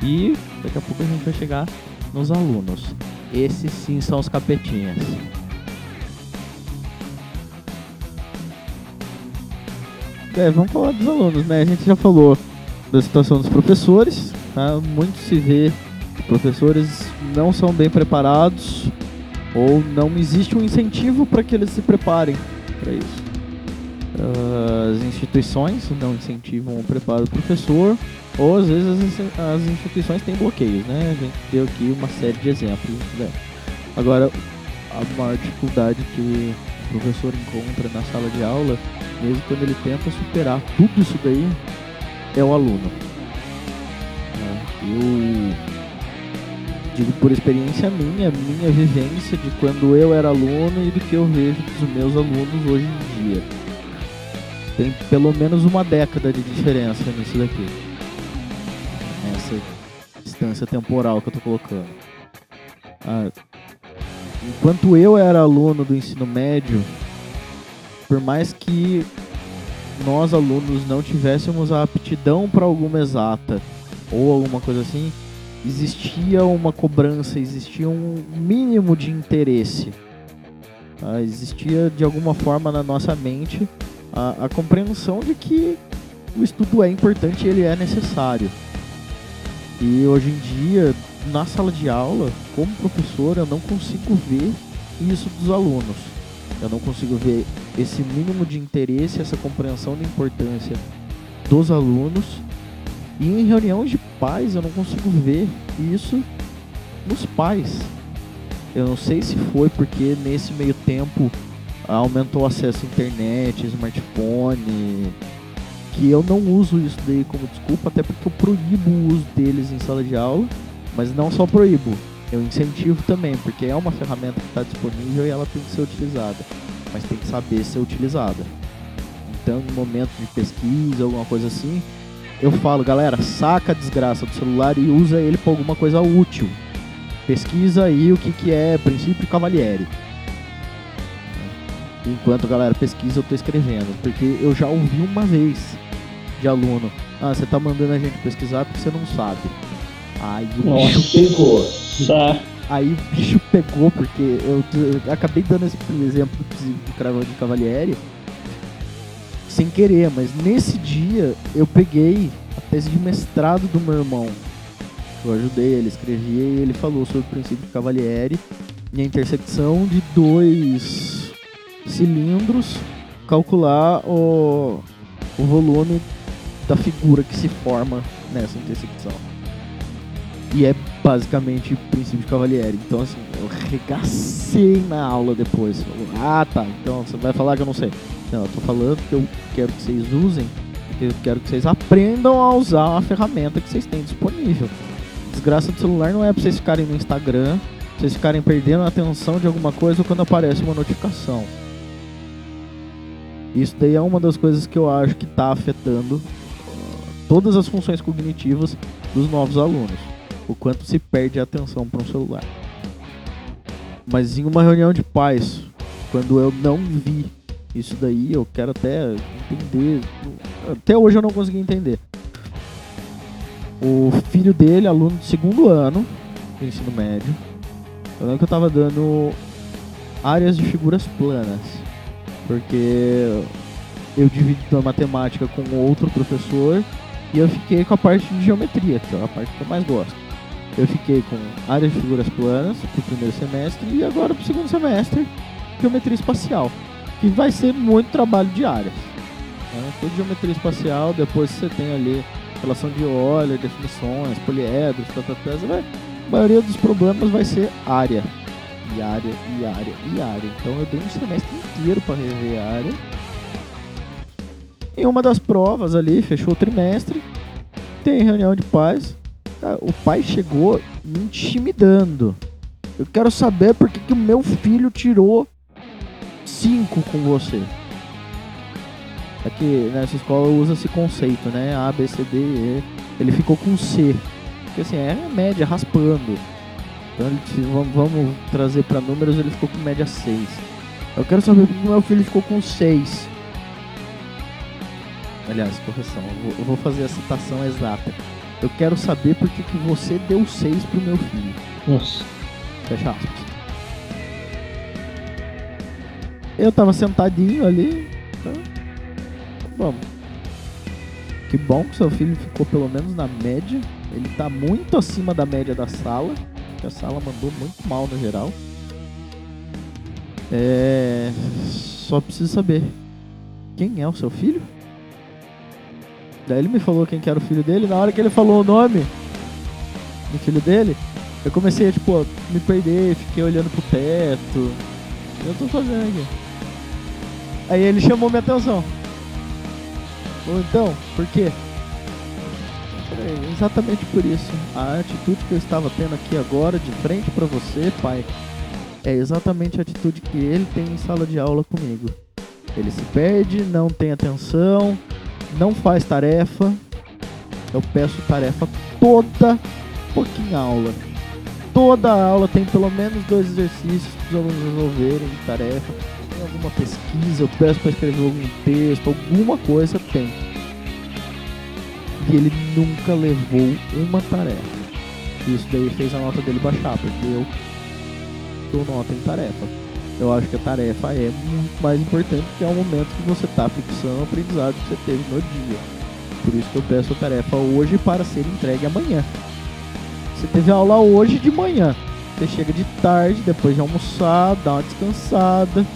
e daqui a pouco a gente vai chegar nos alunos. Esses sim são os capetinhas. É, vamos falar dos alunos, né? A gente já falou da situação dos professores, tá? Muito se vê que professores não são bem preparados ou não existe um incentivo para que eles se preparem para isso. Ah, As instituições não incentivam o preparo do professor, ou às vezes as instituições têm bloqueios, né? A gente deu aqui uma série de exemplos. Né? Agora, a maior dificuldade que o professor encontra na sala de aula, mesmo quando ele tenta superar tudo isso daí, é o aluno. Eu digo por experiência minha, minha vivência de quando eu era aluno e do que eu vejo dos meus alunos hoje em dia. Tem pelo menos uma década de diferença nisso daqui. Nessa distância temporal que eu tô colocando. Ah, enquanto eu era aluno do ensino médio, por mais que nós alunos não tivéssemos a aptidão para alguma exata ou alguma coisa assim, existia uma cobrança, existia um mínimo de interesse. Ah, existia de alguma forma na nossa mente a, a compreensão de que o estudo é importante e ele é necessário. E hoje em dia, na sala de aula, como professor, eu não consigo ver isso dos alunos. Eu não consigo ver esse mínimo de interesse, essa compreensão da importância dos alunos. E em reuniões de pais, eu não consigo ver isso nos pais. Eu não sei se foi porque nesse meio tempo aumentou o acesso à internet, smartphone, que eu não uso isso daí como desculpa, até porque eu proíbo o uso deles em sala de aula, mas não só proíbo, eu incentivo também, porque é uma ferramenta que está disponível e ela tem que ser utilizada, mas tem que saber ser utilizada. Então, em momento de pesquisa, alguma coisa assim, eu falo, galera, saca a desgraça do celular e usa ele para alguma coisa útil. Pesquisa aí o que, que é princípio Cavalieri. Enquanto a galera pesquisa, eu tô escrevendo. Porque eu já ouvi uma vez de aluno: Ah, você tá mandando a gente pesquisar porque você não sabe. Aí o Nossa. bicho pegou. Tá. Aí o bicho pegou, porque eu, eu acabei dando esse exemplo do, Cravo de Cavalieri sem querer, mas nesse dia eu peguei a tese de mestrado do meu irmão. Eu ajudei ele, escrevi e ele falou sobre o princípio de Cavalieri e a intersecção de dois cilindros, calcular o, o volume da figura que se forma nessa intersecção. E é basicamente o princípio de Cavalieri. Então, assim, eu arregacei na aula depois. Ah, tá. Então você vai falar que eu não sei. Não, eu tô falando que eu quero que vocês usem, eu quero que vocês aprendam a usar a ferramenta que vocês têm disponível. Desgraça do celular não é pra vocês ficarem no Instagram, vocês ficarem perdendo a atenção de alguma coisa quando aparece uma notificação. Isso daí é uma das coisas que eu acho que está afetando uh, todas as funções cognitivas dos novos alunos. O quanto se perde a atenção para um celular. Mas em uma reunião de pais, quando eu não vi isso daí, eu quero até entender. Até hoje eu não consegui entender. O filho dele, aluno de segundo ano do ensino médio, eu lembro que eu tava dando áreas de figuras planas. Porque eu dividi a matemática com outro professor e eu fiquei com a parte de geometria, que é a parte que eu mais gosto. Eu fiquei com áreas de figuras planas pro primeiro semestre e agora pro segundo semestre, geometria espacial. Que vai ser muito trabalho de áreas. Né? Geometria espacial, depois você tem ali relação de Euler, definições, poliedros, tá, tá, tá, vai, a maioria dos problemas vai ser área. E área, e área, e área. Então eu dei um semestre inteiro para rever a área. Em uma das provas ali, fechou o trimestre, tem reunião de pais. O pai chegou me intimidando. Eu quero saber por que, que o meu filho tirou 5 com você. Aqui nessa escola usa esse conceito, né? A, B, C, D, E. Ele ficou com C. Porque assim, é média, raspando. Então ele, vamos, vamos trazer para números, ele ficou com média 6. Eu quero saber por que meu filho ficou com 6. Aliás, correção, eu vou, eu vou, fazer a citação exata. Eu quero saber por que, que você deu 6 pro meu filho. Nossa. Fecha aspas. Eu tava sentadinho ali. Então, vamos. Que bom que seu filho ficou pelo menos na média. Ele tá muito acima da média da sala. Que a sala mandou muito mal no geral. É. Só preciso saber. Quem é o seu filho? Daí ele me falou quem que era o filho dele. Na hora que ele falou o nome do filho dele, eu comecei a, tipo, me perder, fiquei olhando pro teto. Eu tô fazendo aqui. Aí ele chamou minha atenção. Ou então, por quê? Exatamente por isso. A atitude que eu estava tendo aqui agora, de frente para você, pai, é exatamente a atitude que ele tem em sala de aula comigo. Ele se perde, não tem atenção, não faz tarefa. Eu peço tarefa toda pouquinho aula. Toda aula tem pelo menos dois exercícios para os alunos resolverem de tarefa. Alguma pesquisa, eu peço para escrever algum texto, alguma coisa tem. E ele nunca levou uma tarefa. Isso daí fez a nota dele baixar, porque eu dou nota em tarefa. Eu acho que a tarefa é muito mais importante que é o momento que você está fixando o aprendizado que você teve no dia. Por isso que eu peço a tarefa hoje para ser entregue amanhã. Você teve aula hoje de manhã. Você chega de tarde, depois de almoçar, dá uma descansada,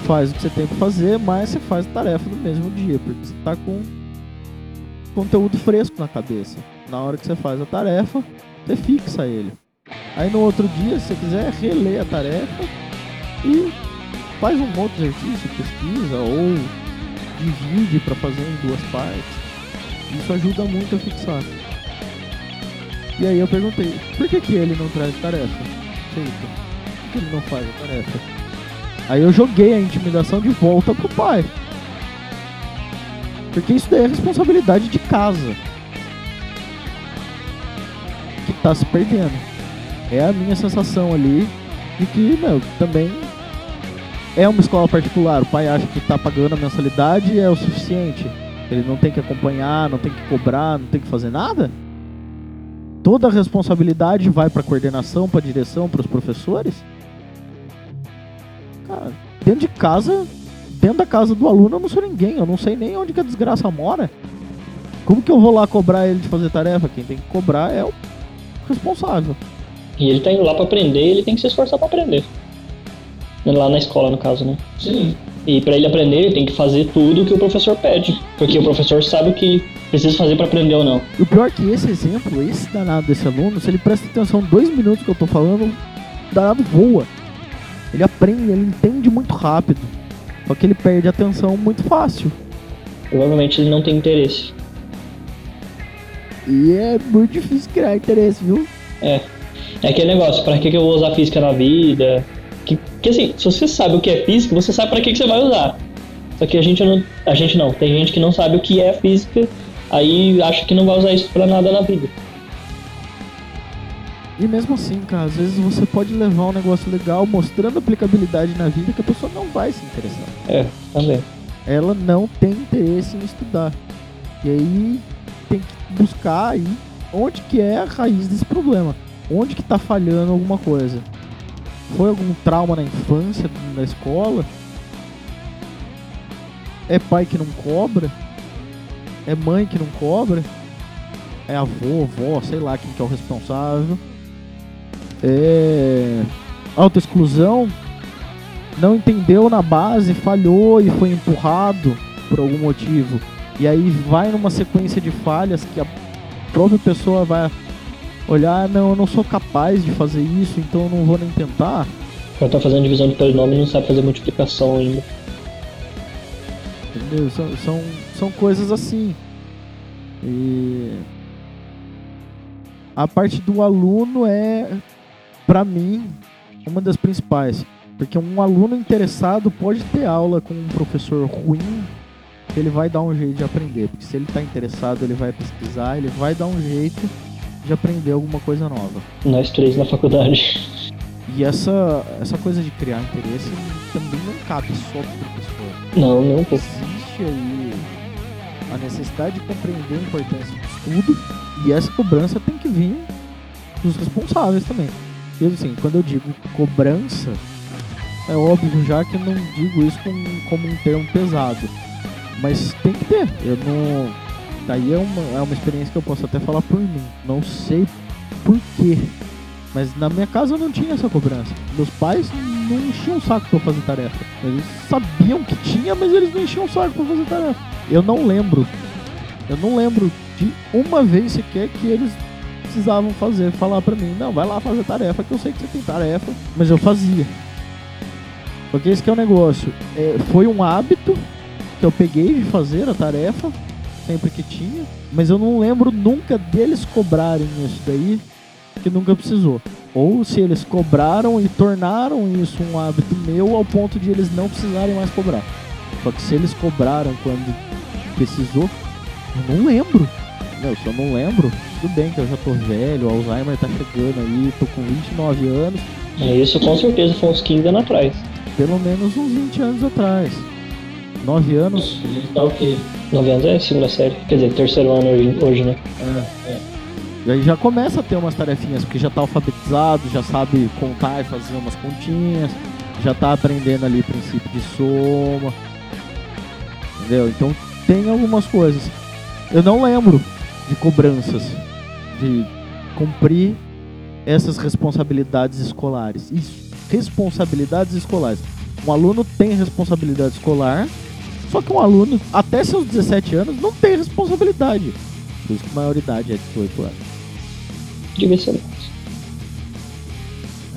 faz o que você tem que fazer, mas você faz a tarefa no mesmo dia, porque você está com conteúdo fresco na cabeça. Na hora que você faz a tarefa, você fixa ele. Aí no outro dia, se você quiser reler a tarefa, e faz um outro exercício, pesquisa ou divide para fazer em duas partes. Isso ajuda muito a fixar. E aí eu perguntei, por que, que ele não traz tarefa? Feita. Por que ele não faz a tarefa? Aí eu joguei a intimidação de volta pro pai. Porque isso daí é responsabilidade de casa. Que tá se perdendo. É a minha sensação ali de que, meu, também é uma escola particular, o pai acha que está pagando a mensalidade é o suficiente. Ele não tem que acompanhar, não tem que cobrar, não tem que fazer nada? Toda a responsabilidade vai para coordenação, para direção, para os professores? Cara, dentro de casa, dentro da casa do aluno eu não sou ninguém, eu não sei nem onde que a desgraça mora. Como que eu vou lá cobrar ele de fazer tarefa? Quem tem que cobrar é o responsável. E ele tá indo lá para aprender, ele tem que se esforçar para aprender. Lá na escola, no caso, né? Sim. E pra ele aprender, ele tem que fazer tudo o que o professor pede. Porque o professor sabe o que precisa fazer pra aprender ou não. E o pior é que esse exemplo, esse danado desse aluno, se ele presta atenção dois minutos que eu tô falando, o danado voa. Ele aprende, ele entende muito rápido. Só que ele perde a atenção muito fácil. Provavelmente ele não tem interesse. E é muito difícil criar interesse, viu? É aquele negócio, pra que, que eu vou usar física na vida? Que, que assim, se você sabe o que é física, você sabe pra que, que você vai usar. Só que a gente não. A gente não. Tem gente que não sabe o que é física, aí acha que não vai usar isso pra nada na vida. E mesmo assim, cara, às vezes você pode levar um negócio legal mostrando aplicabilidade na vida que a pessoa não vai se interessar. É, também. Ela não tem interesse em estudar. E aí tem que buscar aí onde que é a raiz desse problema. Onde que tá falhando alguma coisa. Foi algum trauma na infância, na escola? É pai que não cobra? É mãe que não cobra? É avô, avó, sei lá quem que é o responsável. É. Autoexclusão? Não entendeu na base, falhou e foi empurrado por algum motivo. E aí vai numa sequência de falhas que a própria pessoa vai olhar, não, eu não sou capaz de fazer isso, então eu não vou nem tentar. Já tá fazendo divisão de polinômio e não sabe fazer multiplicação ainda. Entendeu? São, são, são coisas assim. E a parte do aluno é, para mim, uma das principais. Porque um aluno interessado pode ter aula com um professor ruim, que ele vai dar um jeito de aprender. Porque se ele está interessado, ele vai pesquisar, ele vai dar um jeito de aprender alguma coisa nova. Nós três na faculdade. E essa, essa coisa de criar interesse também não cabe só pro professor. Não, não. Existe aí a necessidade de compreender a importância do estudo e essa cobrança tem que vir dos responsáveis também. Assim, quando eu digo cobrança, é óbvio já que eu não digo isso como, como um termo pesado. Mas tem que ter. Eu não. Daí é uma, é uma experiência que eu posso até falar por mim. Não sei por quê. Mas na minha casa eu não tinha essa cobrança. Meus pais não enchiam o saco pra fazer tarefa. Eles sabiam que tinha, mas eles não enchiam o saco pra fazer tarefa. Eu não lembro. Eu não lembro de uma vez sequer que eles precisavam fazer, falar pra mim, não, vai lá fazer tarefa, que eu sei que você tem tarefa, mas eu fazia. Porque esse que é o negócio. É, foi um hábito que eu peguei de fazer a tarefa, sempre que tinha, mas eu não lembro nunca deles cobrarem isso daí, que nunca precisou. Ou se eles cobraram e tornaram isso um hábito meu ao ponto de eles não precisarem mais cobrar. Só que se eles cobraram quando precisou, eu não lembro. Não, se eu não lembro, tudo bem que eu já tô velho, o Alzheimer tá chegando aí, tô com 29 anos. É, isso com certeza foi uns 15 anos atrás. Pelo menos uns 20 anos atrás. 9 anos. Tá o quê? 9 anos é segunda série. Quer dizer, terceiro ano hoje, hoje né? É, é. E aí já começa a ter umas tarefinhas, porque já tá alfabetizado, já sabe contar e fazer umas continhas, já tá aprendendo ali princípio de soma. Entendeu? Então tem algumas coisas. Eu não lembro de cobranças, de cumprir essas responsabilidades escolares. Isso, responsabilidades escolares. Um aluno tem responsabilidade escolar, só que um aluno até seus 17 anos não tem responsabilidade. Por isso que a maioridade é 18 anos. Mais.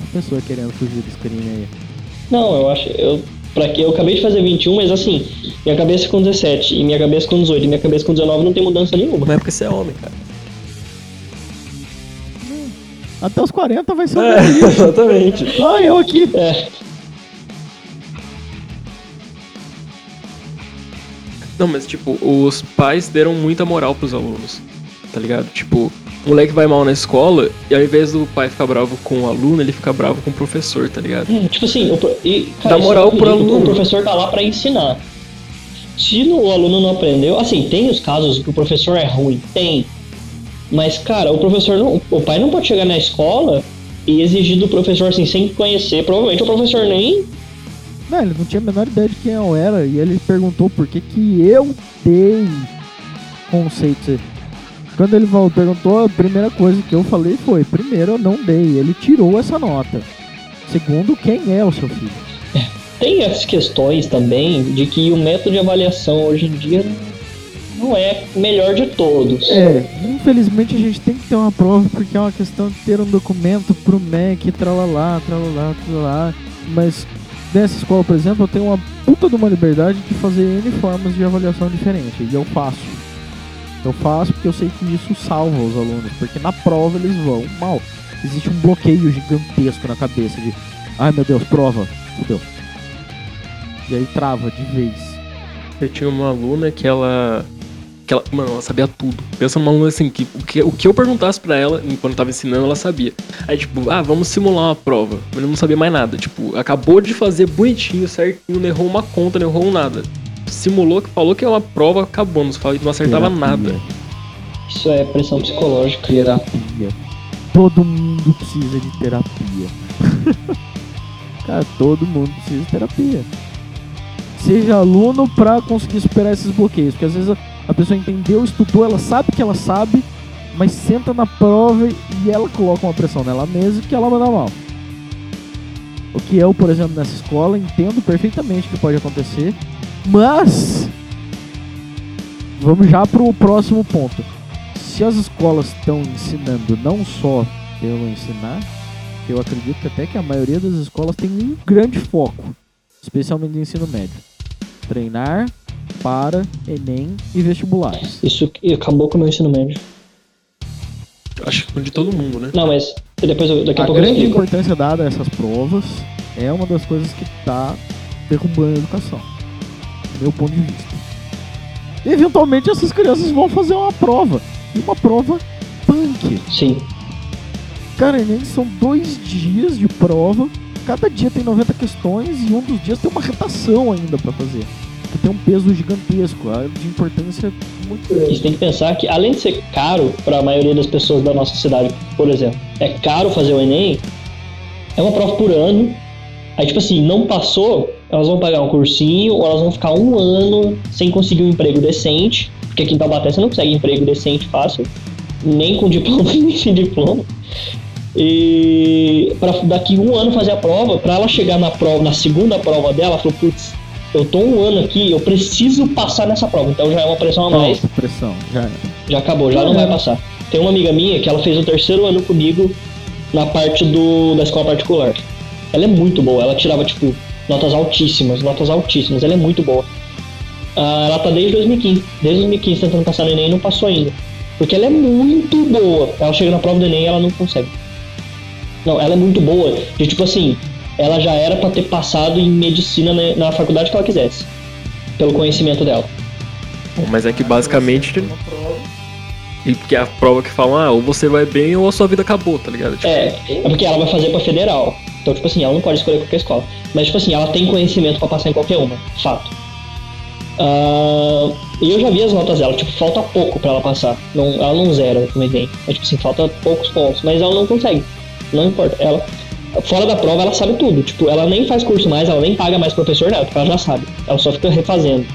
A pessoa querendo fugir desse crime aí. Não, eu acho. Eu, pra que eu acabei de fazer 21, mas assim, minha cabeça com 17, e minha cabeça com 18, e minha cabeça com 19 não tem mudança nenhuma. Mas é porque você é homem, cara. Até os 40 vai ser um É, exatamente. Ah, eu aqui. É, Não, mas tipo, os pais deram muita moral pros alunos, tá ligado? Tipo, o moleque vai mal na escola e ao invés do pai ficar bravo com o aluno, ele fica bravo com o professor, tá ligado? é, tipo assim, o, e, Dá cara, isso moral é pro aluno. O professor tá lá pra ensinar. Se no- o aluno não aprendeu, assim, tem os casos que o professor é ruim, tem. Mas, cara, o professor não. O pai não pode chegar na escola e exigir do professor assim, sem conhecer. Provavelmente o professor nem. Não, ele não tinha a menor ideia de quem eu era. E ele perguntou por que, que eu dei conceitos. Quando ele falou- perguntou, a primeira coisa que eu falei foi: primeiro, eu não dei. Ele tirou essa nota. Segundo, quem é o seu filho? tem essas questões também de que o método de avaliação hoje em dia não é o melhor de todos. É, infelizmente a gente tem que ter uma prova porque é uma questão de ter um documento pro MEC, tralalá, tralalá, tralalá. Mas nessa escola, por exemplo, eu tenho uma puta de uma liberdade de fazer N formas de avaliação diferente. E eu faço. Eu faço porque eu sei que isso salva os alunos. Porque na prova eles vão mal. Existe um bloqueio gigantesco na cabeça de ai meu Deus, prova, fudeu. E aí trava de vez. Eu tinha uma aluna que ela. Que ela, mano, ela sabia tudo. Pensa numa aluna assim, que o, que o que eu perguntasse pra ela, enquanto eu tava ensinando, ela sabia. Aí, tipo, ah, vamos simular uma prova. Mas não sabia mais nada. Tipo, acabou de fazer bonitinho, certinho, não errou uma conta, não errou nada. Simulou que falou que é uma prova, acabou, não, acertava Terapia. nada. Isso é pressão psicológica. Terapia. Todo mundo precisa de terapia. Cara, todo mundo precisa de terapia. Seja aluno pra conseguir superar esses bloqueios. Porque às vezes a, a pessoa entendeu, estudou, ela sabe que ela sabe, mas senta na prova e ela coloca uma pressão nela mesma que ela manda mal. O que eu, por exemplo, nessa escola, entendo perfeitamente que pode acontecer. Mas vamos já pro próximo ponto se as escolas estão ensinando não só pelo ensinar, eu acredito até que a maioria das escolas tem um grande foco, especialmente no ensino médio. Treinar para Enem e vestibulares. Isso acabou com o meu ensino médio. Acho que de todo mundo, né? Não, mas depois eu, daqui a, A pouco eu grande explico. importância dada a essas provas é uma das coisas que está derrubando a educação, meu ponto de vista. Eventualmente essas crianças vão fazer uma prova, e uma prova punk. Sim. Cara, Enem são dois dias de prova. Cada dia tem 90 questões e um dos dias tem uma retação ainda pra fazer. Que tem um peso gigantesco, de importância muito grande. você tem que pensar que, além de ser caro para a maioria das pessoas da nossa cidade, por exemplo, é caro fazer o Enem, é uma prova por ano. Aí, tipo assim, não passou, elas vão pagar um cursinho ou elas vão ficar um ano sem conseguir um emprego decente, porque aqui em Taubaté você não consegue emprego decente fácil, nem com diploma, nem sem diploma. E para daqui um ano fazer a prova, para ela chegar na prova, na segunda prova dela, ela falou, putz, eu tô um ano aqui, eu preciso passar nessa prova, então já é uma pressão a mais. Alta pressão, já é. Já acabou, já não vai passar. Tem uma amiga minha que ela fez o terceiro ano comigo na parte do, da escola particular. Ela é muito boa, ela tirava, tipo, notas altíssimas, notas altíssimas, ela é muito boa. Ah, ela tá desde 2015, desde 2015 tentando passar no Enem e não passou ainda. Porque ela é muito boa. Ela chega na prova do Enem e ela não consegue. Não, ela é muito boa. De tipo assim, ela já era pra ter passado em medicina na, na faculdade que ela quisesse. Pelo conhecimento dela. Bom, mas é que basicamente. E porque é a prova que falam, ah, ou você vai bem ou a sua vida acabou, tá ligado? Tipo, É, é porque ela vai fazer pra federal. Então, tipo assim, ela não pode escolher qualquer escola. Mas, tipo assim, ela tem conhecimento pra passar em qualquer uma. Fato. Ah, e eu já vi as notas dela, tipo, falta pouco pra ela passar. Não, ela não zera no Enem. É tipo assim, falta poucos pontos. Mas ela não consegue. Não importa. Ela, fora da prova, ela sabe tudo. Tipo, ela nem faz curso mais, ela nem paga mais professor nada, porque ela já sabe. Ela só fica refazendo.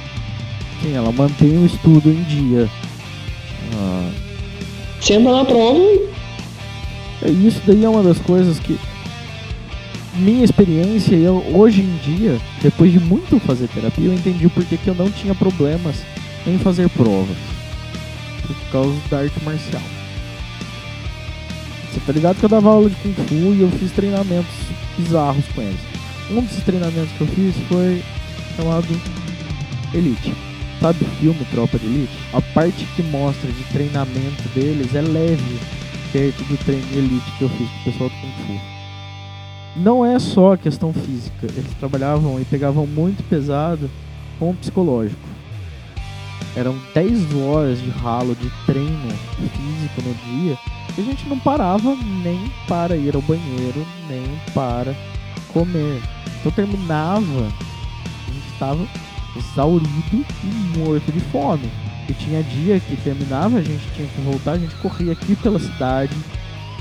Sim, ela mantém o estudo em dia. Ah, Senta na prova É, Isso daí é uma das coisas que. Minha experiência, eu, hoje em dia, depois de muito fazer terapia, eu entendi porquê que eu não tinha problemas em fazer provas. Por causa da arte marcial. Você tá ligado que eu dava aula de Kung Fu e eu fiz treinamentos bizarros com eles. Um desses treinamentos que eu fiz foi chamado Elite. Sabe o filme Tropa de Elite? A parte que mostra de treinamento deles é leve perto do treino de elite que eu fiz com o pessoal do Kung Fu. Não é só a questão física, eles trabalhavam e pegavam muito pesado com o psicológico. Eram 10 horas de ralo de treino físico no dia e a gente não parava nem para ir ao banheiro, nem para comer. Então terminava, a gente estava exaurido e morto de fome. E tinha dia que terminava, a gente tinha que voltar, a gente corria aqui pela cidade,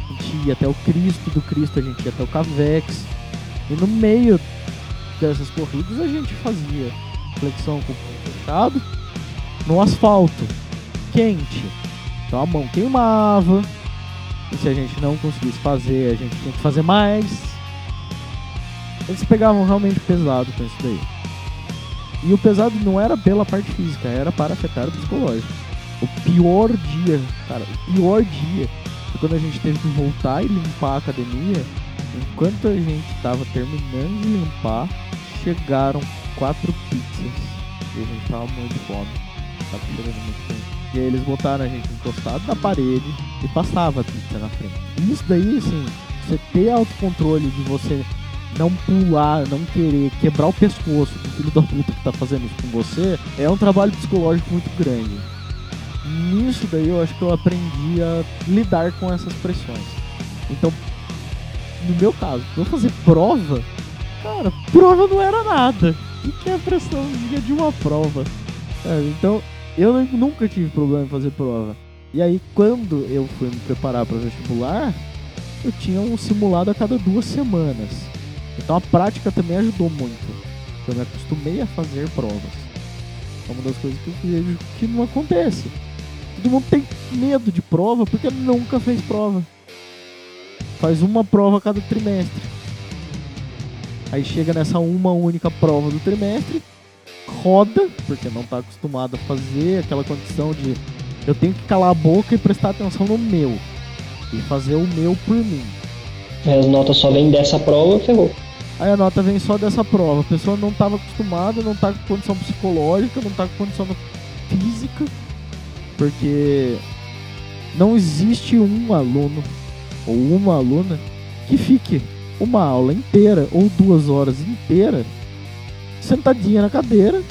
a gente ia até o Cristo, do Cristo a gente ia até o Cavex. E no meio dessas corridas a gente fazia flexão com o punho fechado no asfalto, quente. Então a mão queimava. E se a gente não conseguisse fazer, a gente tinha que fazer mais. Eles pegavam realmente pesado com isso daí. E o pesado não era pela parte física, era para afetar o psicológico. O pior dia, cara, o pior dia foi quando a gente teve que voltar e limpar a academia. Enquanto a gente tava terminando de limpar, chegaram quatro pizzas. E a gente tava muito fome. Tava chegando muito tempo. E aí eles botaram a gente encostado na parede e passava a pizza na frente. E isso daí, assim, você ter autocontrole de você não pular, não querer quebrar o pescoço do filho da puta que tá fazendo isso com você, é um trabalho psicológico muito grande. Nisso daí eu acho que eu aprendi a lidar com essas pressões. Então, no meu caso, eu fazer prova, cara, prova não era nada. O que é a pressãozinha de uma prova? É, então, eu nu- nunca tive problema em fazer prova. E aí, quando eu fui me preparar para vestibular, eu tinha um simulado a cada duas semanas. Então a prática também ajudou muito. Eu me acostumei a fazer provas. É uma das coisas que eu vejo que não acontece. Todo mundo tem medo de prova porque nunca fez prova. Faz uma prova a cada trimestre. Aí chega nessa uma única prova do trimestre, roda, porque não está acostumado a fazer aquela condição de eu tenho que calar a boca e prestar atenção no meu. E fazer o meu por mim. Aí As notas só vêm dessa prova, ferrou. Aí a nota vem só dessa prova. A pessoa não estava acostumada, não tá com condição psicológica, não tá com condição física, porque não existe um aluno ou uma aluna que fique uma aula inteira ou duas horas inteira sentadinha na cadeira,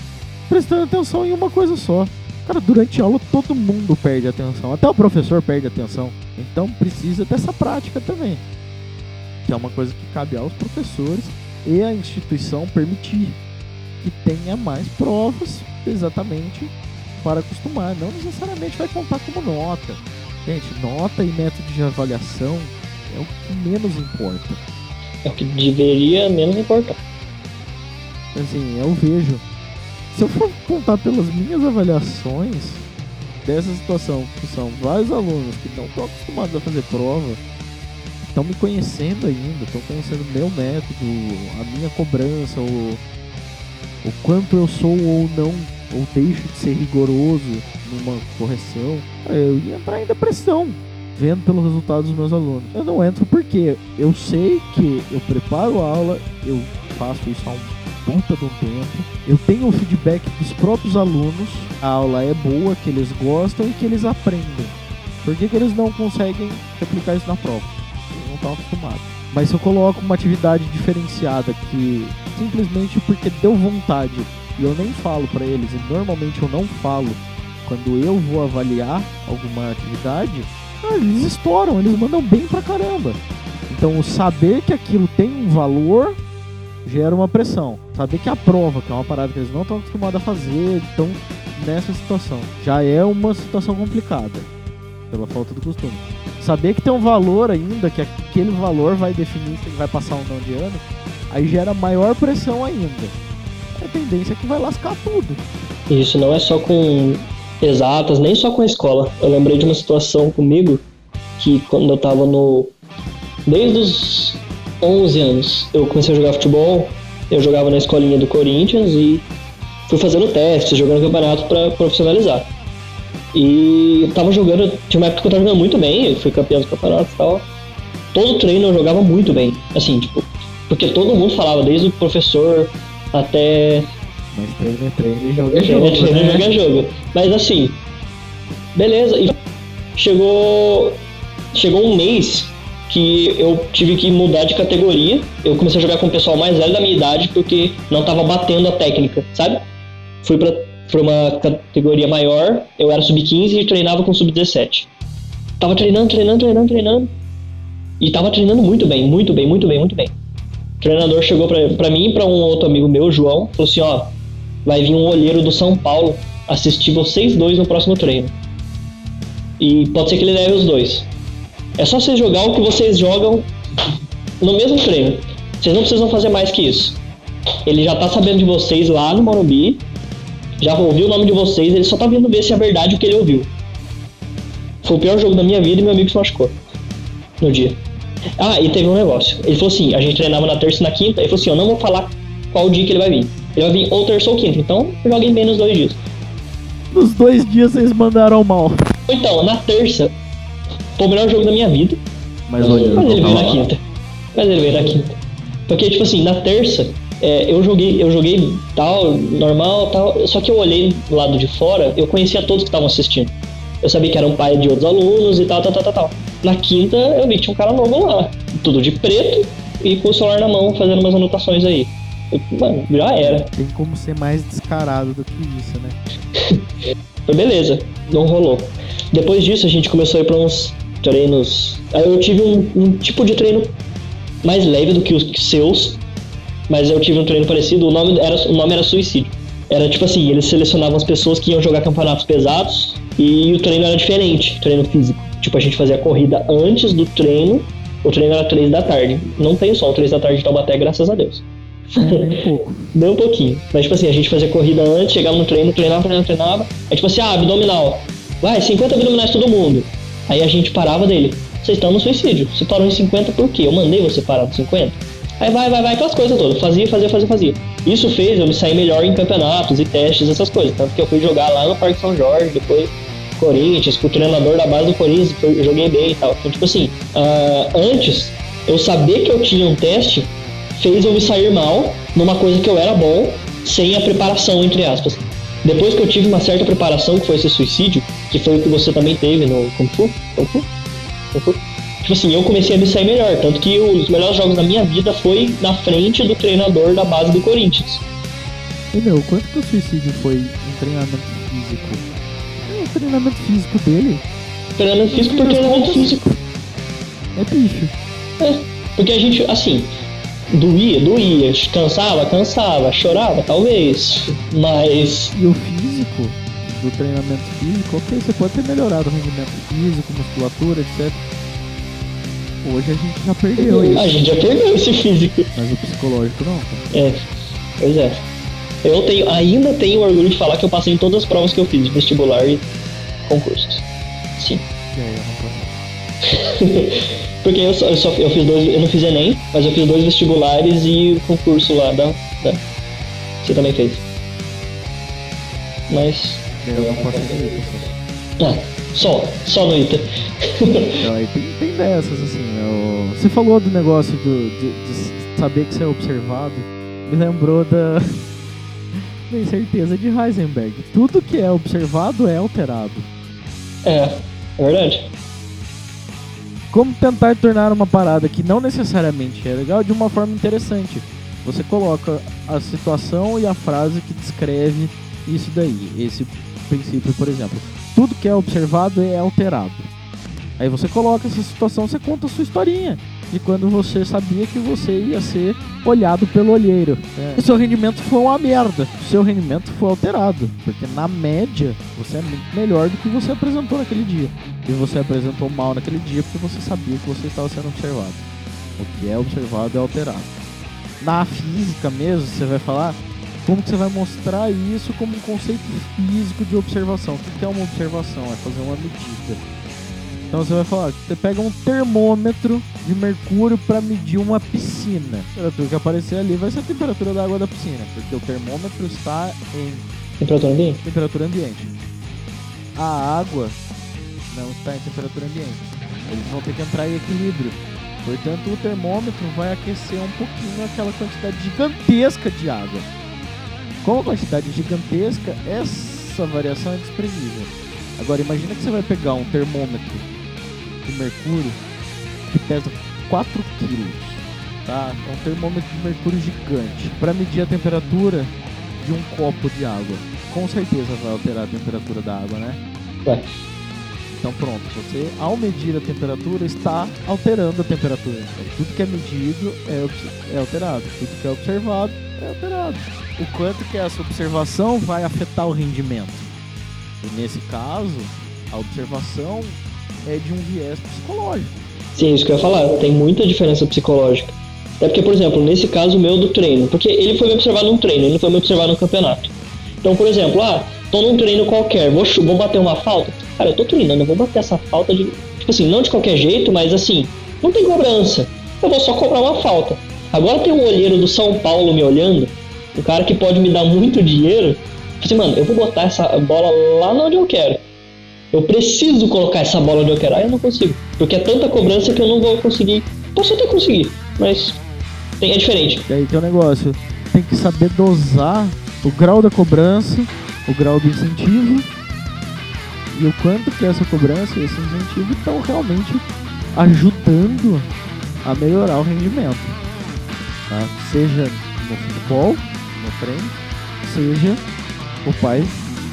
prestando atenção em uma coisa só. Cara, durante a aula todo mundo perde atenção, até o professor perde atenção. Então precisa dessa prática também que é uma coisa que cabe aos professores e à instituição permitir que tenha mais provas exatamente para acostumar. Não necessariamente vai contar como nota. Gente, nota e método de avaliação é o que menos importa. É o que deveria menos importar. Assim, eu vejo. Se eu for contar pelas minhas avaliações dessa situação, que são vários alunos que não estão acostumados a fazer prova, estão me conhecendo ainda, estão conhecendo meu método, a minha cobrança, o, o quanto eu sou ou não, ou deixo de ser rigoroso numa correção, eu ia entrar em depressão, vendo pelo resultado dos meus alunos. Eu não entro porque eu sei que eu preparo a aula, eu faço isso há um puta um tempo, eu tenho o feedback dos próprios alunos, a aula é boa, que eles gostam e que eles aprendem. Por que, que eles não conseguem replicar isso na prova? Eles não estão acostumados. Mas se eu coloco uma atividade diferenciada que simplesmente porque deu vontade e eu nem falo pra eles, e normalmente eu não falo quando eu vou avaliar alguma atividade, ah, eles estouram, eles mandam bem pra caramba. Então saber que aquilo tem um valor gera uma pressão. Saber que a prova, que é uma parada que eles não estão acostumados a fazer, estão nessa situação. Já é uma situação complicada, pela falta do costume. Saber que tem um valor ainda, que aquele valor vai definir se ele vai passar ou não de ano, aí gera maior pressão ainda. A tendência é que vai lascar tudo. Isso não é só com exatas, nem só com a escola. Eu lembrei de uma situação comigo que quando eu tava no. Desde os 11 anos, eu comecei a jogar futebol. Eu jogava na escolinha do Corinthians e fui fazendo testes, jogando campeonato pra profissionalizar. E eu tava jogando, tinha uma época que eu tava jogando muito bem, eu fui campeão do campeonato e tal. Todo treino eu jogava muito bem, assim, tipo, porque todo mundo falava, desde o professor até Mas treino é treino e jogo é Jogo, jogo, né? jogo é jogo. Mas assim, beleza. E chegou, chegou um mês que eu tive que mudar de categoria. Eu comecei a jogar com o pessoal mais velho da minha idade porque não tava batendo a técnica, sabe? Fui pra, pra uma categoria maior, eu era sub-15 e treinava com sub-17. Tava treinando, treinando, treinando, treinando. E tava treinando muito bem, muito bem, muito bem, muito bem. O treinador chegou pra mim e pra um outro amigo meu, João, falou assim, ó, vai vir um olheiro do São Paulo assistir vocês dois no próximo treino. E pode ser que ele leve os dois. É só vocês jogar o que vocês jogam no mesmo treino. Vocês não precisam fazer mais que isso. Ele já tá sabendo de vocês lá no Morumbi, já ouviu o nome de vocês, ele só tá vindo ver se é verdade o que ele ouviu. Foi o pior jogo da minha vida e meu amigo se machucou no dia. Ah, e teve um negócio. Ele falou assim: a gente treinava na terça e na quinta. Ele falou assim: eu não vou falar qual dia que ele vai vir. Ele vai vir ou terça ou quinta. Então, joguem bem nos dois dias. Nos dois dias vocês mandaram mal. Então, na terça, foi o melhor jogo da minha vida. Mas Mas ele eu veio na tava lá. quinta. Mas ele veio na quinta. Porque, tipo assim, na terça, é, eu joguei, eu joguei tal, normal, tal. Só que eu olhei do lado de fora, eu conhecia todos que estavam assistindo. Eu sabia que era um pai de outros alunos e tal, tal, tal, tal, tal. Na quinta, eu vi que tinha um cara novo lá. Tudo de preto e com o celular na mão, fazendo umas anotações aí. Eu, mano, já era. Tem como ser mais descarado do que isso, né? Foi beleza, não rolou. Depois disso, a gente começou a ir pra uns treinos. Aí eu tive um, um tipo de treino mais leve do que os seus, mas eu tive um treino parecido. O nome era, o nome era Suicídio. Era tipo assim: eles selecionavam as pessoas que iam jogar campeonatos pesados e o treino era diferente treino físico. Tipo, a gente fazia a corrida antes do treino. O treino era 3 da tarde. Não tem sol 3 da tarde de Taubaté, graças a Deus. Pouco. Deu um pouquinho. Mas, tipo assim, a gente fazia corrida antes, chegava no treino, treinava, treinava, treinava. Aí, tipo assim, ah, abdominal. Vai, 50 abdominais todo mundo. Aí a gente parava dele. Vocês estão no suicídio. Você parou em 50 por quê? Eu mandei você parar no 50? Aí vai, vai, vai, aquelas coisas todas. Fazia, fazia, fazia, fazia. Isso fez eu me sair melhor em campeonatos e testes, essas coisas. Tanto que eu fui jogar lá no Parque São Jorge, depois Corinthians, com o treinador da base do Corinthians, eu joguei bem e tal. Então, tipo assim, ah, antes, eu saber que eu tinha um teste fez eu me sair mal numa coisa que eu era bom, sem a preparação, entre aspas. Depois que eu tive uma certa preparação, que foi esse suicídio, que foi o que você também teve no Kung Fu, Kung Fu? Kung Fu? Tipo assim, eu comecei a me sair melhor. Tanto que os melhores jogos da minha vida foi na frente do treinador da base do Corinthians. E meu, quanto que o suicídio foi um treinamento físico? É, treinamento físico dele Treinamento físico por treinamento físico. é bicho. Porque a gente, assim, doía, doía, cansava, cansava, chorava, talvez. Mas E o físico, do treinamento físico, ok, você pode ter melhorado o rendimento físico, musculatura, etc. Hoje a gente já perdeu a isso. gente já perdeu esse físico. Mas o psicológico não. cara. É, pois é. Eu tenho, ainda tenho orgulho de falar que eu passei em todas as provas que eu fiz, vestibular e concursos. Sim. E aí, eu não posso. Porque eu só, eu só eu fiz dois, eu não fiz Enem, mas eu fiz dois vestibulares e o concurso lá da, da você também fez. Mas eu não posso fazer ah, só, só no ITA. Tem, tem dessas, assim. eu- Você falou do negócio do, de, de saber que você é observado. Me lembrou da. da incerteza de Heisenberg. Tudo que é observado é alterado. É, é verdade. Como tentar tornar uma parada que não necessariamente é legal de uma forma interessante? Você coloca a situação e a frase que descreve isso daí. Esse princípio, por exemplo. Tudo que é observado é alterado. Aí você coloca essa situação, você conta a sua historinha. De quando você sabia que você ia ser olhado pelo olheiro. O seu rendimento foi uma merda. O seu rendimento foi alterado. Porque na média, você é muito melhor do que você apresentou naquele dia. E você apresentou mal naquele dia porque você sabia que você estava sendo observado. O que é observado é alterado. Na física mesmo, você vai falar como que você vai mostrar isso como um conceito físico de observação. O que é uma observação? É fazer uma medida. Então você vai falar, você pega um termômetro de mercúrio para medir uma piscina. A temperatura que aparecer ali vai ser a temperatura da água da piscina, porque o termômetro está em Temperatura ambiente. temperatura ambiente. A água não está em temperatura ambiente. Eles vão ter que entrar em equilíbrio. Portanto, o termômetro vai aquecer um pouquinho aquela quantidade gigantesca de água. Com a quantidade gigantesca, essa variação é desprezível. Agora, imagina que você vai pegar um termômetro de mercúrio que pesa 4 quilos. Tá? É um termômetro de mercúrio gigante. Para medir a temperatura de um copo de água. Com certeza vai alterar a temperatura da água, né? Vai. Então pronto, você ao medir a temperatura está alterando a temperatura. Então, tudo que é medido é, é alterado, tudo que é observado é alterado. O quanto que essa observação vai afetar o rendimento. E nesse caso, a observação é de um viés psicológico. Sim, isso que eu ia falar. Tem muita diferença psicológica. Até porque, por exemplo, nesse caso meu do treino, porque ele foi me observar num treino, ele não foi me observar num campeonato. Então, por exemplo, ah, tô num treino qualquer, vou, vou bater uma falta. Cara, eu tô treinando, eu vou bater essa falta de. Tipo assim, não de qualquer jeito, mas assim, não tem cobrança. Eu vou só cobrar uma falta. Agora tem um olheiro do São Paulo me olhando, um cara que pode me dar muito dinheiro. Falei assim, mano, eu vou botar essa bola lá onde eu quero. Eu preciso colocar essa bola quero. Aí eu não consigo. Porque é tanta cobrança que eu não vou conseguir. Posso até conseguir, mas tem, é diferente. E aí tem um negócio, tem que saber dosar o grau da cobrança, o grau do incentivo e o quanto que essa cobrança e esse incentivo estão realmente ajudando a melhorar o rendimento. tá? Seja no futebol, no treino, seja o pai,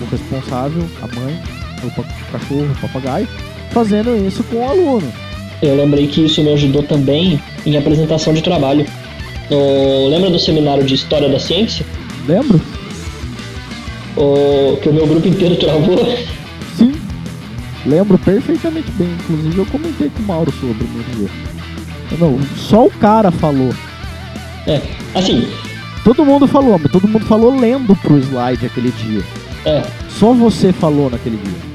o responsável, a mãe, o o cachorro, o papagaio, fazendo isso com o aluno. Eu lembrei que isso me ajudou também em apresentação de trabalho. No- lembra do seminário de História da Ciência? Lembro? O, que o meu grupo inteiro travou? Sim. Lembro perfeitamente bem. Inclusive eu comentei com o Mauro sobre no dia. Não, só o cara falou. É, assim, Todo mundo falou, mas todo mundo falou lendo pro slide aquele dia. é, Só você falou naquele dia.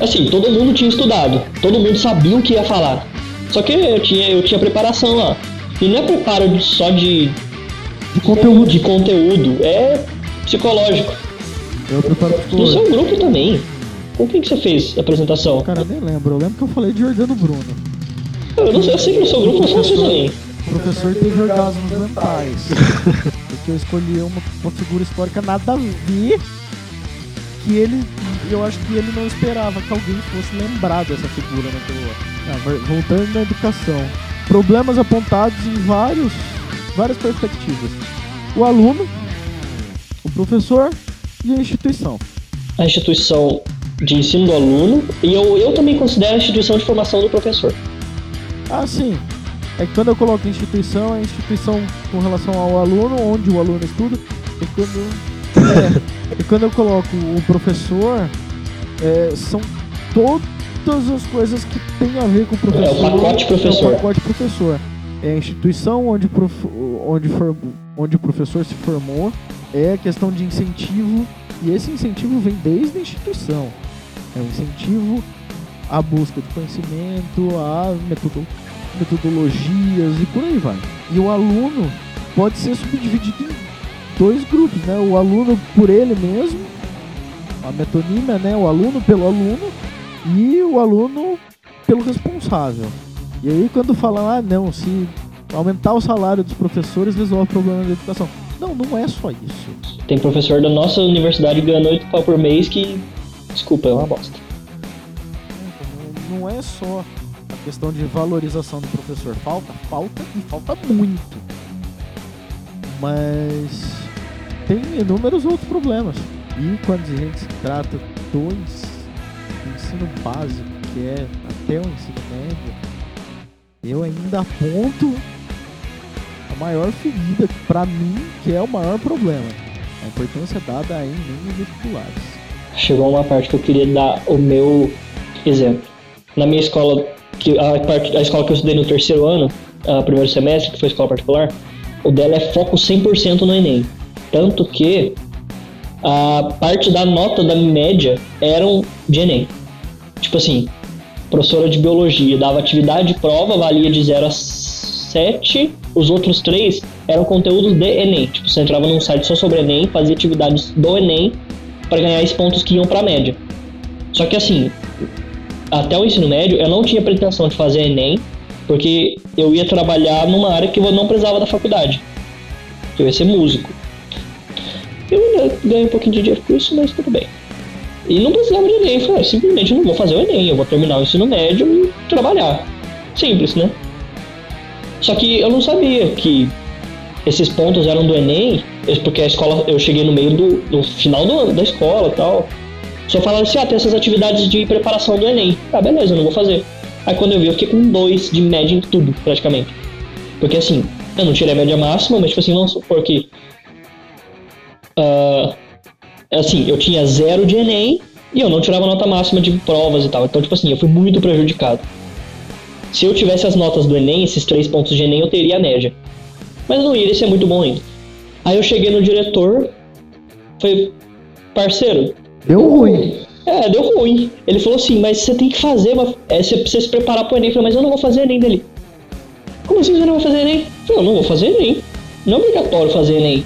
Assim, todo mundo tinha estudado, todo mundo sabia o que ia falar. Só que eu tinha, eu tinha preparação lá. E não é preparo só de, De conteúdo. de conteúdo, é psicológico. Eu preparo No psicológico. seu grupo também. Com quem que você fez a apresentação? Cara, eu nem lembro. Eu lembro que eu falei de Jordano Bruno. Eu não sei, eu sei que no seu grupo você fez também. O professor teve orgasmos mentais. porque eu escolhi uma, uma figura histórica nada a ver. Que ele. Eu acho que ele não esperava que alguém fosse lembrar dessa figura naquele ano. Ah, voltando na educação. Problemas apontados em vários, várias perspectivas. O aluno, o professor e a instituição. A instituição de ensino do aluno e eu, eu também considero a instituição de formação do professor. Ah, sim. É que quando eu coloco instituição, é instituição com relação ao aluno, onde o aluno estuda. E quando, é, e quando eu coloco o professor, é, são todas as coisas que tem a ver com o professor. É o pacote professor. É o pacote professor. É a instituição onde, o prof- onde, for- onde o professor se formou. É a questão de incentivo. E esse incentivo vem desde a instituição. É um incentivo à busca de conhecimento, a metodo- metodologias e por aí vai. E o aluno pode ser subdividido em dois grupos, né? O aluno por ele mesmo, a metonímia, né? O aluno pelo aluno e o aluno pelo responsável. E aí quando falam, ah não, se aumentar o salário dos professores resolve o problema da educação. Não, não é só isso. Tem professor da nossa universidade ganhando 8 pau por mês que, desculpa, é uma bosta. Não- Não é só a questão de valorização do professor. Falta, falta e falta muito. Mas tem inúmeros outros problemas. E quando a gente trata do ens- do ensino básico, que é até o ensino médio, eu ainda aponto a maior ferida pra mim, que é o maior problema. A importância dada a Enem vestibulares. Chegou uma parte que eu queria dar o meu exemplo. Na minha escola, que a, parte, a escola que eu estudei no terceiro ano, a primeiro semestre, que foi escola particular, o dela é foco 100% no Enem. Tanto que a parte da nota da média eram de Enem. Tipo assim, professora de biologia dava atividade de prova, valia de 0 a 7, os outros três eram conteúdos de Enem. Tipo, você entrava num site só sobre Enem, fazia atividades do Enem para ganhar esses pontos que iam para média. Só que assim, até o ensino médio eu não tinha pretensão de fazer Enem, porque eu ia trabalhar numa área que eu não precisava da faculdade. Eu ia ser músico. Eu ainda ganhei um pouquinho de dinheiro com isso, mas tudo bem. E não precisava de Enem, falei, "Ah, simplesmente não vou fazer o Enem, eu vou terminar o ensino médio e trabalhar. Simples, né? Só que eu não sabia que esses pontos eram do Enem, porque a escola, eu cheguei no meio do, do final do, da escola e tal. Só falaram assim, ah, tem essas atividades de preparação do Enem. Ah, beleza, eu não vou fazer. Aí quando eu vi, eu fiquei com dois de média em tudo, praticamente. Porque assim, eu não tirei a média máxima, mas tipo assim, vamos supor que. Ah, assim, eu tinha zero de Enem e eu não tirava nota máxima de provas e tal. Então, tipo assim, eu fui muito prejudicado. Se eu tivesse as notas do Enem, esses três pontos de Enem, eu teria a média. Mas não iria ser muito bom ainda. Aí eu cheguei no diretor, falei, parceiro, Deu ruim. é, deu ruim. Ele falou assim, mas você tem que fazer, uma- é, você precisa se preparar pro Enem. Eu falei, mas eu não vou fazer Enem dele. Como assim você não vai fazer Enem? Eu falei, eu não vou fazer Enem. Não é obrigatório fazer Enem.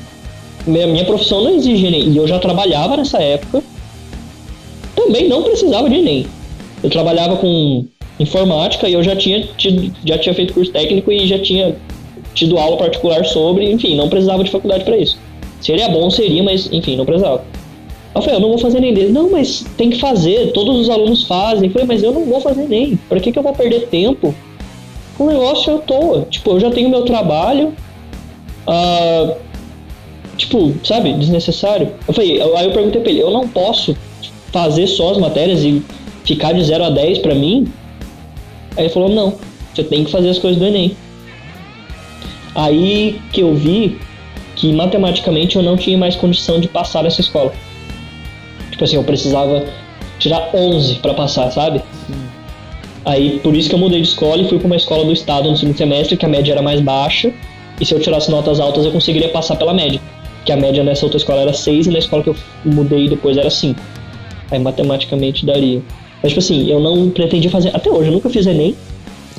Minha, minha profissão não exige Enem. E eu já trabalhava nessa época. Também não precisava de Enem. Eu trabalhava com informática e eu já tinha, tido, já tinha feito curso técnico e já tinha tido aula particular sobre, enfim, não precisava de faculdade para isso. Seria bom, seria, mas enfim, não precisava. Eu falei, eu não vou fazer nem dele. Não, mas tem que fazer, todos os alunos fazem. Eu falei, mas eu não vou fazer nem. Pra que, que eu vou perder tempo com um negócio à toa? Tipo, eu já tenho meu trabalho. ah, tipo, sabe, desnecessário. Eu falei, aí eu perguntei pra ele, eu não posso fazer só as matérias e ficar de 0 a 10 pra mim? Aí ele falou, não, você tem que fazer as coisas do Enem. Aí que eu vi que matematicamente eu não tinha mais condição de passar nessa escola. Tipo assim, eu precisava tirar 11 pra passar, sabe? Aí por isso que eu mudei de escola e fui pra uma escola do estado no segundo semestre, que a média era mais baixa. E se eu tirasse notas altas, eu conseguiria passar pela média. Que a média nessa outra escola era 6 e na escola que eu mudei depois era 5. Aí matematicamente daria. Mas tipo assim, eu não pretendia fazer. Até hoje, eu nunca fiz Enem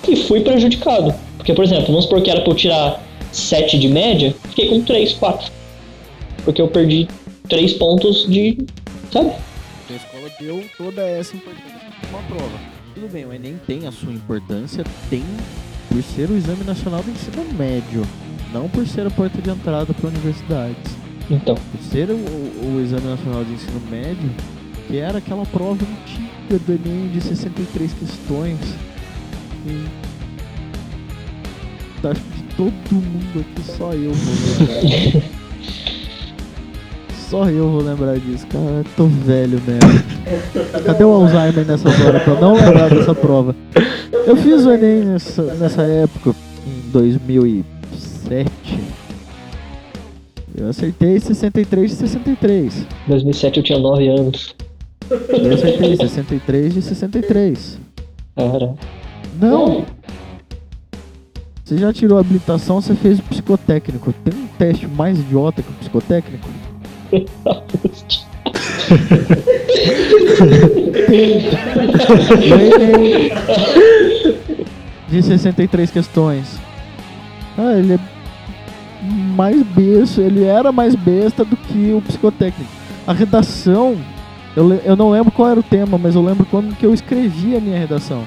e fui prejudicado. Porque, por exemplo, vamos supor que era pra eu tirar 7 de média, fiquei com 3, 4. Porque eu perdi 3 pontos de. Sabe? A escola deu toda essa importância uma prova. Tudo bem, o Enem tem a sua importância, tem por ser o Exame Nacional do Ensino Médio, não por ser a porta de entrada para universidades. Então. Por ser o, o- o Exame Nacional de Ensino Médio, que era aquela prova antiga do Enem de 63 questões. E acho que de todo mundo aqui, só eu vou lembrar. só eu vou lembrar disso, cara. Eu tô velho mesmo. Cadê o Alzheimer nessas horas pra eu não lembrar dessa prova? Eu fiz o Enem nessa, nessa época, em 2007. Eu acertei 63 de 63. Em 2007 eu tinha 9 anos. Eu acertei 63 de 63. Cara. Não! Você já tirou a habilitação, você fez o psicotécnico. Tem um teste mais idiota que o psicotécnico? Enem de 63 questões. Ah, ele é mais besta, ele era mais besta do que o psicotécnico. A redação, eu, eu não lembro qual era o tema, mas eu lembro quando que eu escrevi a minha redação.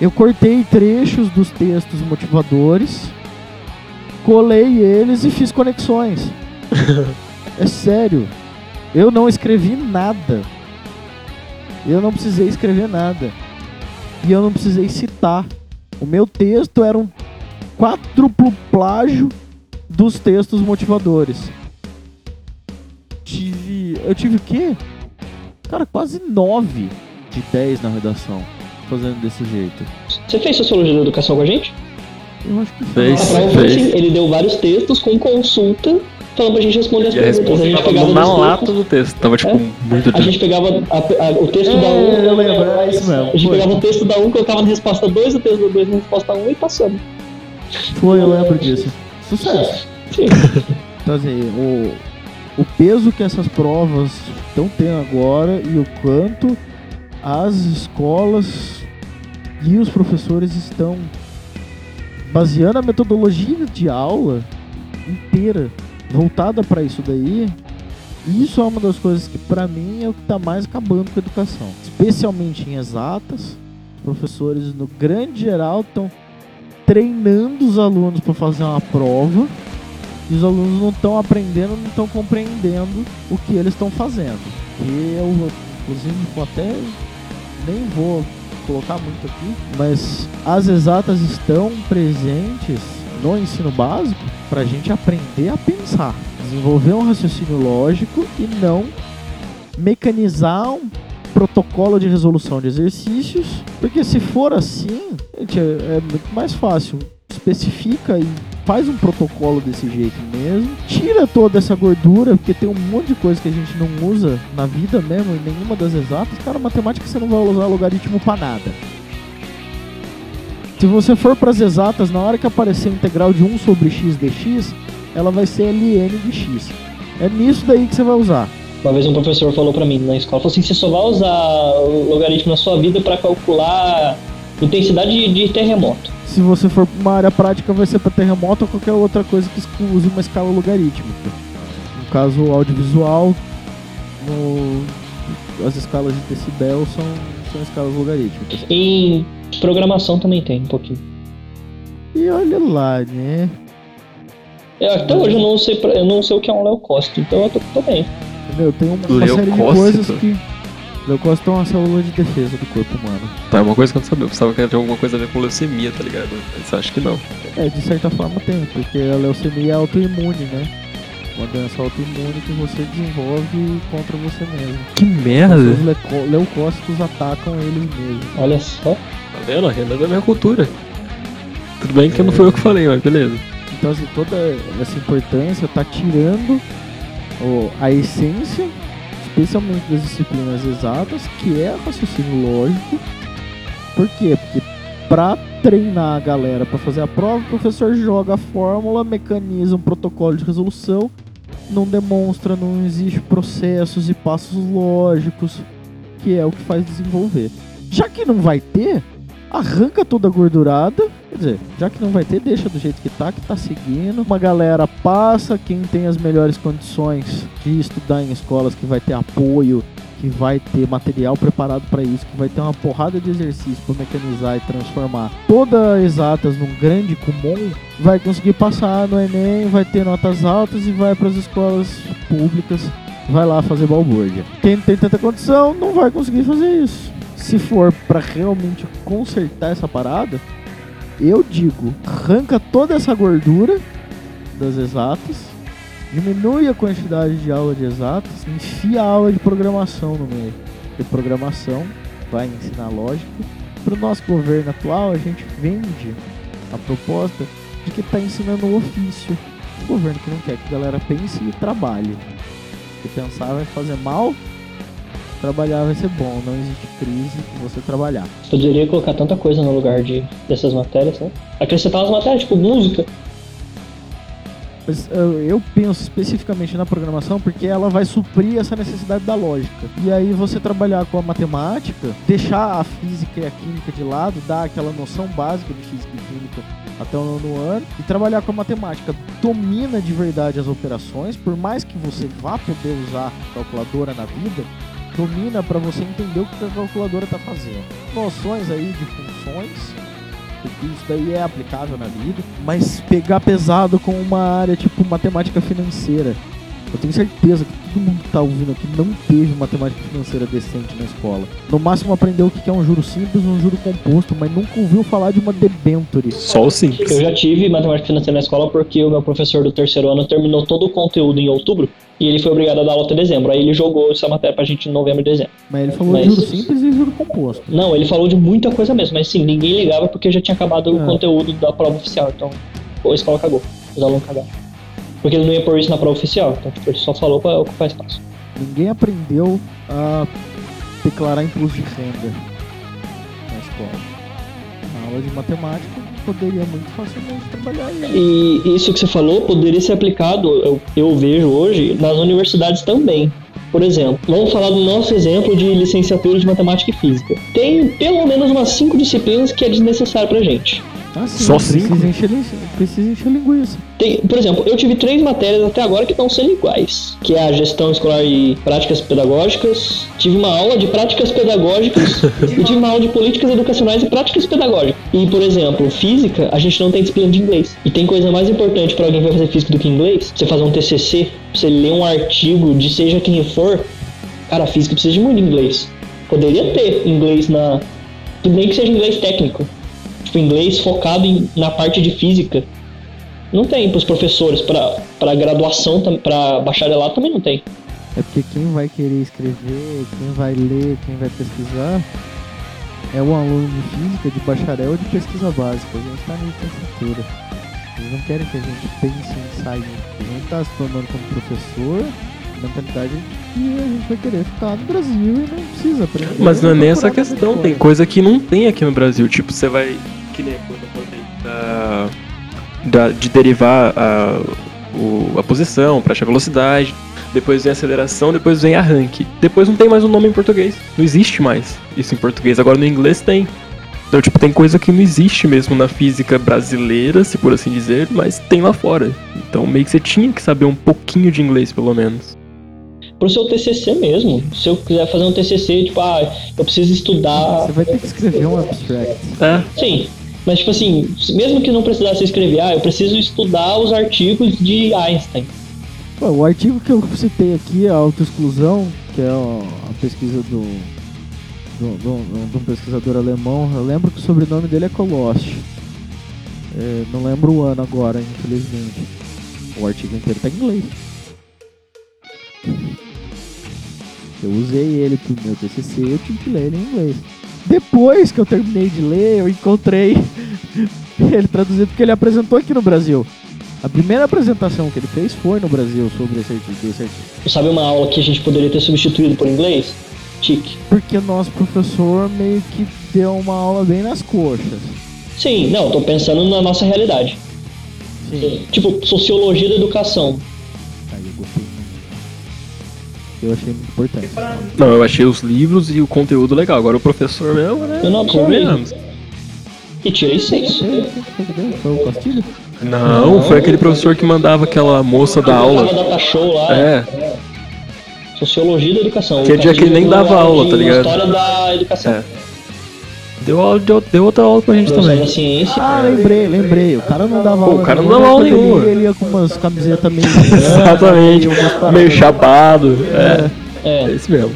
Eu cortei trechos dos textos motivadores, colei eles e fiz conexões. é sério. Eu não escrevi nada. Eu não precisei escrever nada. E eu não precisei citar. O meu texto era um quádruplo plágio dos textos motivadores. Tive. Eu tive o quê? Cara, quase 9 de 10 na redação. Fazendo desse jeito. Você fez sociologia da educação com a gente? Eu acho que Fez. A prova foi assim, ele deu vários textos com consulta, falando pra gente responder as E a perguntas. A resposta gente tava pegava na lata do texto. Tava, tipo, É. muito a gente pegava a- a- o texto da 1. É, eu lembro, é isso mesmo. A gente Foi. pegava o texto da 1, colocava na resposta 2, o texto da 2 na resposta 1 e passamos. Foi, eu lembro disso. Sucesso. Sim. Então, assim, o, o peso que essas provas estão tendo agora e o quanto as escolas e os professores estão baseando a metodologia de aula inteira voltada para isso daí. Isso é uma das coisas que, para mim, é o que está mais acabando com a educação. Especialmente em exatas, professores, no grande geral, estão treinando os alunos para fazer uma prova e os alunos não estão aprendendo, não estão compreendendo o que eles estão fazendo. E eu, inclusive, vou até nem vou colocar muito aqui, mas as exatas estão presentes no ensino básico para a gente aprender a pensar, desenvolver um raciocínio lógico e não mecanizar protocolo de resolução de exercícios, porque se for assim, gente, é, é muito mais fácil. Especifica e faz um protocolo desse jeito mesmo, tira toda essa gordura, porque tem um monte de coisa que a gente não usa na vida mesmo, em nenhuma das exatas. Cara, matemática você não vai usar logaritmo pra nada. Se você for para as exatas, na hora que aparecer a integral de 1 sobre x dx, ela vai ser ln de x. É nisso daí que você vai usar. Uma vez um professor falou pra mim na escola, falou assim, você só vai usar o logaritmo na sua vida pra calcular Intensidade de, de terremoto. Se você for pra uma área prática, vai ser pra terremoto ou qualquer outra coisa que use uma escala logarítmica. No caso audiovisual, no- as escalas de decibel são, são escalas logarítmicas. Em programação também tem um pouquinho. E olha lá, né? Eu, até hoje eu não sei, eu não sei o que é um leucócito, então eu tô, tô bem. Entendeu? Tem uma, uma série de coisas que. Leucócito é uma célula de defesa do corpo humano. Tá, é uma coisa que eu não sabia. Eu pensava que tinha alguma coisa a ver com leucemia, tá ligado? Mas acho que não. É, de certa forma tem, porque a leucemia é autoimune, né? Uma doença autoimune que você desenvolve contra você mesmo. Que merda! Os leucó- leucócitos atacam eles mesmos. Olha só. Tá vendo? A renda é da minha cultura. Tudo bem que não foi eu que falei, mas beleza. Então, assim, toda essa importância tá tirando a essência, especialmente das disciplinas exatas, que é raciocínio lógico. Por quê? Porque pra treinar a galera pra fazer a prova, o professor joga a fórmula, mecaniza um protocolo de resolução, não demonstra, não existe processos e passos lógicos, que é o que faz desenvolver. Já que não vai ter, arranca toda a gordurada, quer dizer, já que não vai ter, deixa do jeito que tá, que tá seguindo. Uma galera passa, quem tem as melhores condições de estudar em escolas que vai ter apoio, que vai ter material preparado para isso, que vai ter uma porrada de exercício para mecanizar e transformar todas exatas num grande comum, vai conseguir passar no Enem, vai ter notas altas e vai para as escolas públicas, vai lá fazer balbúrdia. Quem não tem tanta condição não vai conseguir fazer isso. Se for para realmente consertar essa parada, eu digo, arranca toda essa gordura das exatas, diminui a quantidade de aula de exatas, enfia a aula de programação no meio. Porque programação vai ensinar lógica. Para o nosso governo atual, a gente vende a proposta de que está ensinando o ofício. Um governo que não quer que a galera pense e trabalhe. Porque pensar vai fazer mal, trabalhar vai ser bom. Não existe crise se você trabalhar. Poderia colocar tanta coisa no lugar de, dessas matérias, né? Acrescentar umas matérias, tipo música. Mas eu, eu penso especificamente na programação porque ela vai suprir essa necessidade da lógica. E aí você trabalhar com a matemática, deixar a física e a química de lado, dar aquela noção básica de física e química até o nono ano, e trabalhar com a matemática. Domina de verdade as operações, por mais que você vá poder usar calculadora na vida, domina para você entender o que a calculadora está fazendo. Noções aí de funções, porque isso daí é aplicável na vida, mas pegar pesado com uma área tipo matemática financeira. Eu tenho certeza que todo mundo que tá ouvindo aqui não teve matemática financeira decente na escola. No máximo aprendeu o que é um juro simples, um juro composto, mas nunca ouviu falar de uma debenture. Só o simples. Eu já tive matemática financeira na escola porque o meu professor do terceiro ano terminou todo o conteúdo em outubro e ele foi obrigado a dar aula até dezembro. Aí ele jogou essa matéria pra gente em novembro e dezembro. Mas ele falou Mas- de juro simples e juro composto. Não, ele falou de muita coisa mesmo, mas sim, ninguém ligava porque já tinha acabado o É. conteúdo da prova oficial. Então, a escola cagou. Os alunos cagaram. Porque ele não ia pôr isso na prova oficial. Então, tipo, ele só falou pra ocupar espaço. Ninguém aprendeu a declarar imposto de renda na escola. Na aula de matemática poderia muito facilmente trabalhar. E isso que você falou poderia ser aplicado, eu, eu vejo hoje, nas universidades também. Por exemplo, vamos falar do nosso exemplo de licenciatura de matemática e física. Tem pelo menos umas cinco disciplinas que é desnecessário pra gente. Ah, sim, Só precisa cinco? encher, precisa encher linguiça. Tem, por exemplo, eu tive três matérias até agora que estão sendo iguais, que é a gestão escolar e práticas pedagógicas. Tive uma aula de práticas pedagógicas e tive uma aula de políticas educacionais e práticas pedagógicas. E, por exemplo, física, a gente não tem disciplina de inglês. E tem coisa mais importante para alguém que vai fazer física do que inglês? Você fazer um TCC, você ler um artigo de seja quem for. Cara, a física precisa de muito inglês. Poderia ter inglês na. Tudo bem que seja inglês técnico. Tipo, inglês focado em- na parte de física. Não tem pros professores, pra, pra graduação, pra bacharelado também não tem. É porque quem vai querer escrever, quem vai ler, quem vai pesquisar é o aluno de física, de bacharel ou de pesquisa básica. A gente tá na licenciatura. Eles não querem que a gente pense em sair. A gente tá se formando como professor, mentalidade de que a gente vai querer ficar no Brasil e não precisa aprender. Mas não é nem essa questão, tem coisa que não tem aqui no Brasil. Tipo, você vai. Que nem quando eu falei da, da- de derivar a, o- a posição pra achar velocidade. Depois vem aceleração, depois vem arranque. Depois não tem mais um nome em português. Não existe mais isso em português. Agora no inglês tem. Então, tipo, tem coisa que não existe mesmo na física brasileira, se por assim dizer, mas tem lá fora. Então, meio que você tinha que saber um pouquinho de inglês, pelo menos. Pro seu TCC mesmo. Se eu quiser fazer um TCC, tipo, ah, eu preciso estudar. Você vai ter que escrever um abstract. É, Sim. Mas, tipo assim, mesmo que não precisasse escrever, ah, eu preciso estudar os artigos de Einstein. O artigo que eu citei aqui, a autoexclusão, que é a pesquisa do, do, do- de um pesquisador alemão, eu lembro que o sobrenome dele é Kolosch. É, não lembro o ano agora, infelizmente. O artigo inteiro tá em inglês. Eu usei ele pro meu TCC eu tive que ler ele em inglês. Depois que eu terminei de ler, eu encontrei ele traduzido porque ele apresentou aqui no Brasil. A primeira apresentação que ele fez foi no Brasil sobre esse artigo. Esse artigo. Sabe uma aula que a gente poderia ter substituído por inglês? TIC. Porque o nosso professor meio que deu uma aula bem nas coxas. Sim, não, tô pensando na nossa realidade. Sim. Tipo, sociologia da educação. Aí eu gostei muito. Eu achei muito importante. não, eu achei os livros e o conteúdo legal. Agora o professor mesmo, né? Eu não absorvi. E tirei seis. Foi o Castilho? Não, foi aquele professor que mandava aquela moça da aula. data show lá. É, Sociologia da educação. Que é dia que ele nem dava aula, tá ligado? História da educação. É. deu, aula, deu, deu outra aula pra gente da também. ciência. Ah, lembrei, lembrei. O cara não dava Pô, aula o cara não nenhuma, dava aula ele nenhuma. ia, Ele ia com umas camisetas meio. Exatamente, meio chapado. É, é É, isso mesmo.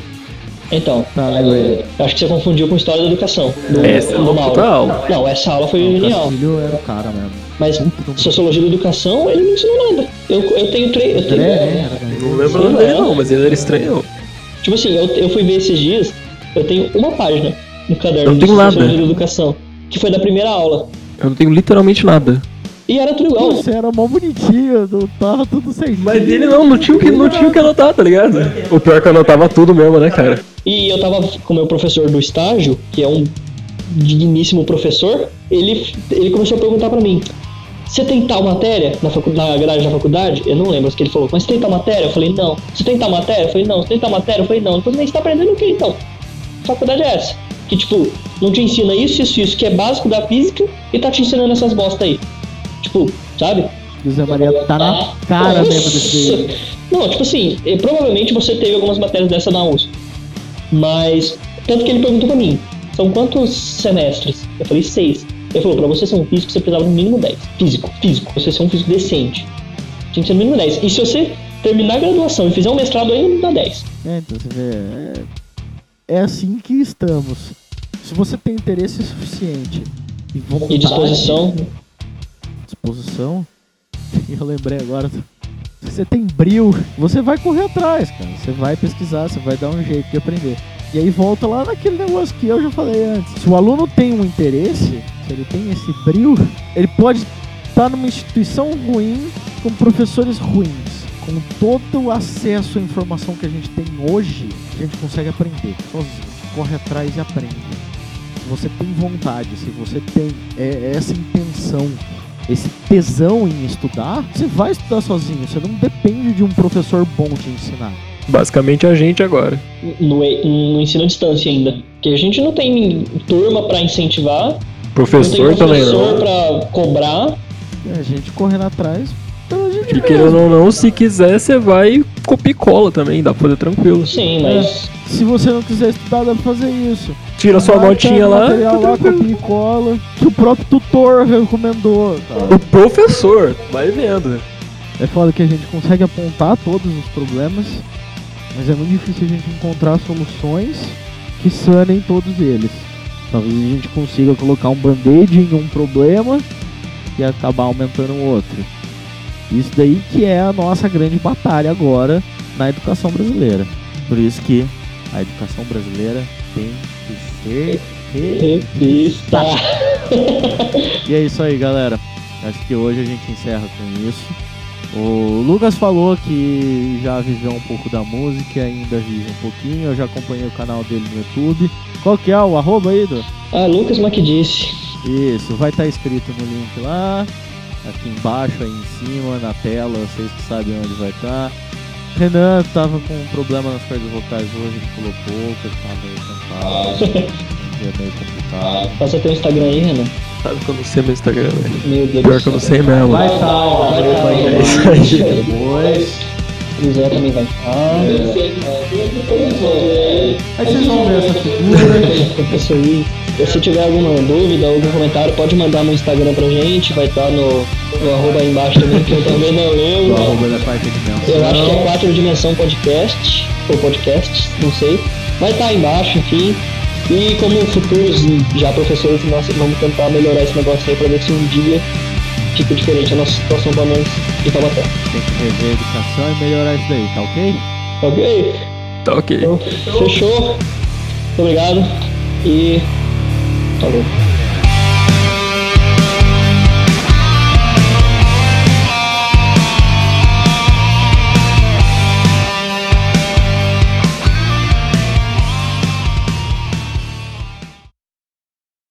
Então. Lembrei. Eu acho que você confundiu com história da educação. Do, Essa é do Mauro. outra aula. Não, essa aula foi O genial. Castilho era o cara mesmo. Mas sociologia da educação, ele não ensinou nada. Eu, eu tenho três. Eu tenho? Era Não lembro dele não, mas ele era estranho. Tipo assim, eu, eu fui ver esses dias, eu tenho uma página no caderno Eu não de tenho nada. sociologia da educação, que foi da primeira aula. Eu não tenho literalmente nada. E era tudo igual. Você era mó bonitinho, não tava tudo certinho. Mas dele não, não tinha o que, não tinha o que anotar, tá ligado? O pior é que eu anotava tudo mesmo, né, cara? E eu tava com o meu professor do estágio, que é um digníssimo professor, ele, ele começou a perguntar pra mim: Você tem tal matéria na, na grade da faculdade? Eu não lembro o que ele falou, mas você tem tal matéria? Eu falei: Não. Você tem tal matéria? Eu falei: Não. Você tem tal matéria? Eu falei: Não. Ele falou: Mas você tá aprendendo o que então? Que faculdade é essa? Que tipo, não te ensina isso, isso, isso, que é básico da física e tá te ensinando essas bosta aí. Tipo, sabe? José Maria tá na cara mesmo desse. Não, tipo assim, eh, provavelmente você teve algumas matérias dessa na USP. Mas, tanto que ele perguntou pra mim, são quantos semestres? Eu falei, seis. Ele falou, pra você ser um físico, você precisava no mínimo 10. Físico, físico. Você ser um físico decente. Tinha que ser no mínimo 10. E se você terminar a graduação e fizer um mestrado ainda, não dá 10. É, então você vê. É, é assim que estamos. Se você tem interesse suficiente e vontade, E disposição. disposição, eu lembrei agora. Se você tem bril, você vai correr atrás, cara. Você vai pesquisar, você vai dar um jeito de aprender. E aí volta lá naquele negócio que eu já falei antes. Se o aluno tem um interesse, se ele tem esse bril, ele pode estar numa instituição ruim com professores ruins. Com todo o acesso à informação que a gente tem hoje, a gente consegue aprender sozinho. Corre atrás e aprende. Se você tem vontade, se você tem é, essa intenção, esse tesão em estudar, você vai estudar sozinho. Você não depende de um professor bom te ensinar. Basicamente a gente agora. No, e- no ensino à distância ainda. Porque a gente não tem turma pra incentivar, Professor não tem também professor não. pra cobrar. É a gente correndo atrás pela gente E mesmo. querendo ou não, se quiser, você vai copia e cola também, dá pra fazer tranquilo. Sim, mas Se você não quiser estudar, dá pra fazer isso. Tira sua Marca notinha lá. material lá, copia e cola. Que o próprio tutor recomendou. Tá? O professor, vai vendo. É foda que a gente consegue apontar todos os problemas, mas é muito difícil a gente encontrar soluções que sanem todos eles. Talvez a gente consiga colocar um band-aid em um problema e acabar aumentando o outro. Isso daí que é a nossa grande batalha agora na educação brasileira. Por isso que a educação brasileira tem que ser revista. e é isso aí, galera. Acho que hoje a gente encerra com isso. O Lucas falou que já viveu um pouco da música, ainda vive um pouquinho. Eu já acompanhei o canal dele no YouTube. Qual que é o arroba aí, do? Ah, Lucas Macdisse. Isso, vai estar escrito no link lá. Aqui embaixo, aí em cima, na tela, vocês que sabem onde vai estar. Renan tava com um problema nas cordas vocais hoje, ele falou pouco, ele tava meio cansado. que é meio complicado. Passa teu Instagram aí, Renan. Sabe que eu não sei meu Instagram, velho. Meu Deus Pior que eu não sei mesmo. Vai estar, tá, ó. Vai tá, vai é isso aí. Depois. O Zé também vai estar. Aí vocês vão ver essa figura. Isso aí. E Se tiver alguma dúvida, algum comentário, pode mandar no Instagram pra gente. Vai estar no, no arroba aí embaixo também, que eu também não lembro. arroba da quarta dimensão. Eu acho que é 4 Dimensão Podcast, ou Podcasts, não sei. Vai estar aí embaixo, enfim. E como futuros já professores, nós vamos tentar melhorar esse negócio aí pra ver se um dia fica diferente a nossa situação pelo menos em Taubaté. Tem que rever a educação e melhorar isso daí, tá ok? Ok? Tá ok. Então, fechou. Muito obrigado e falou.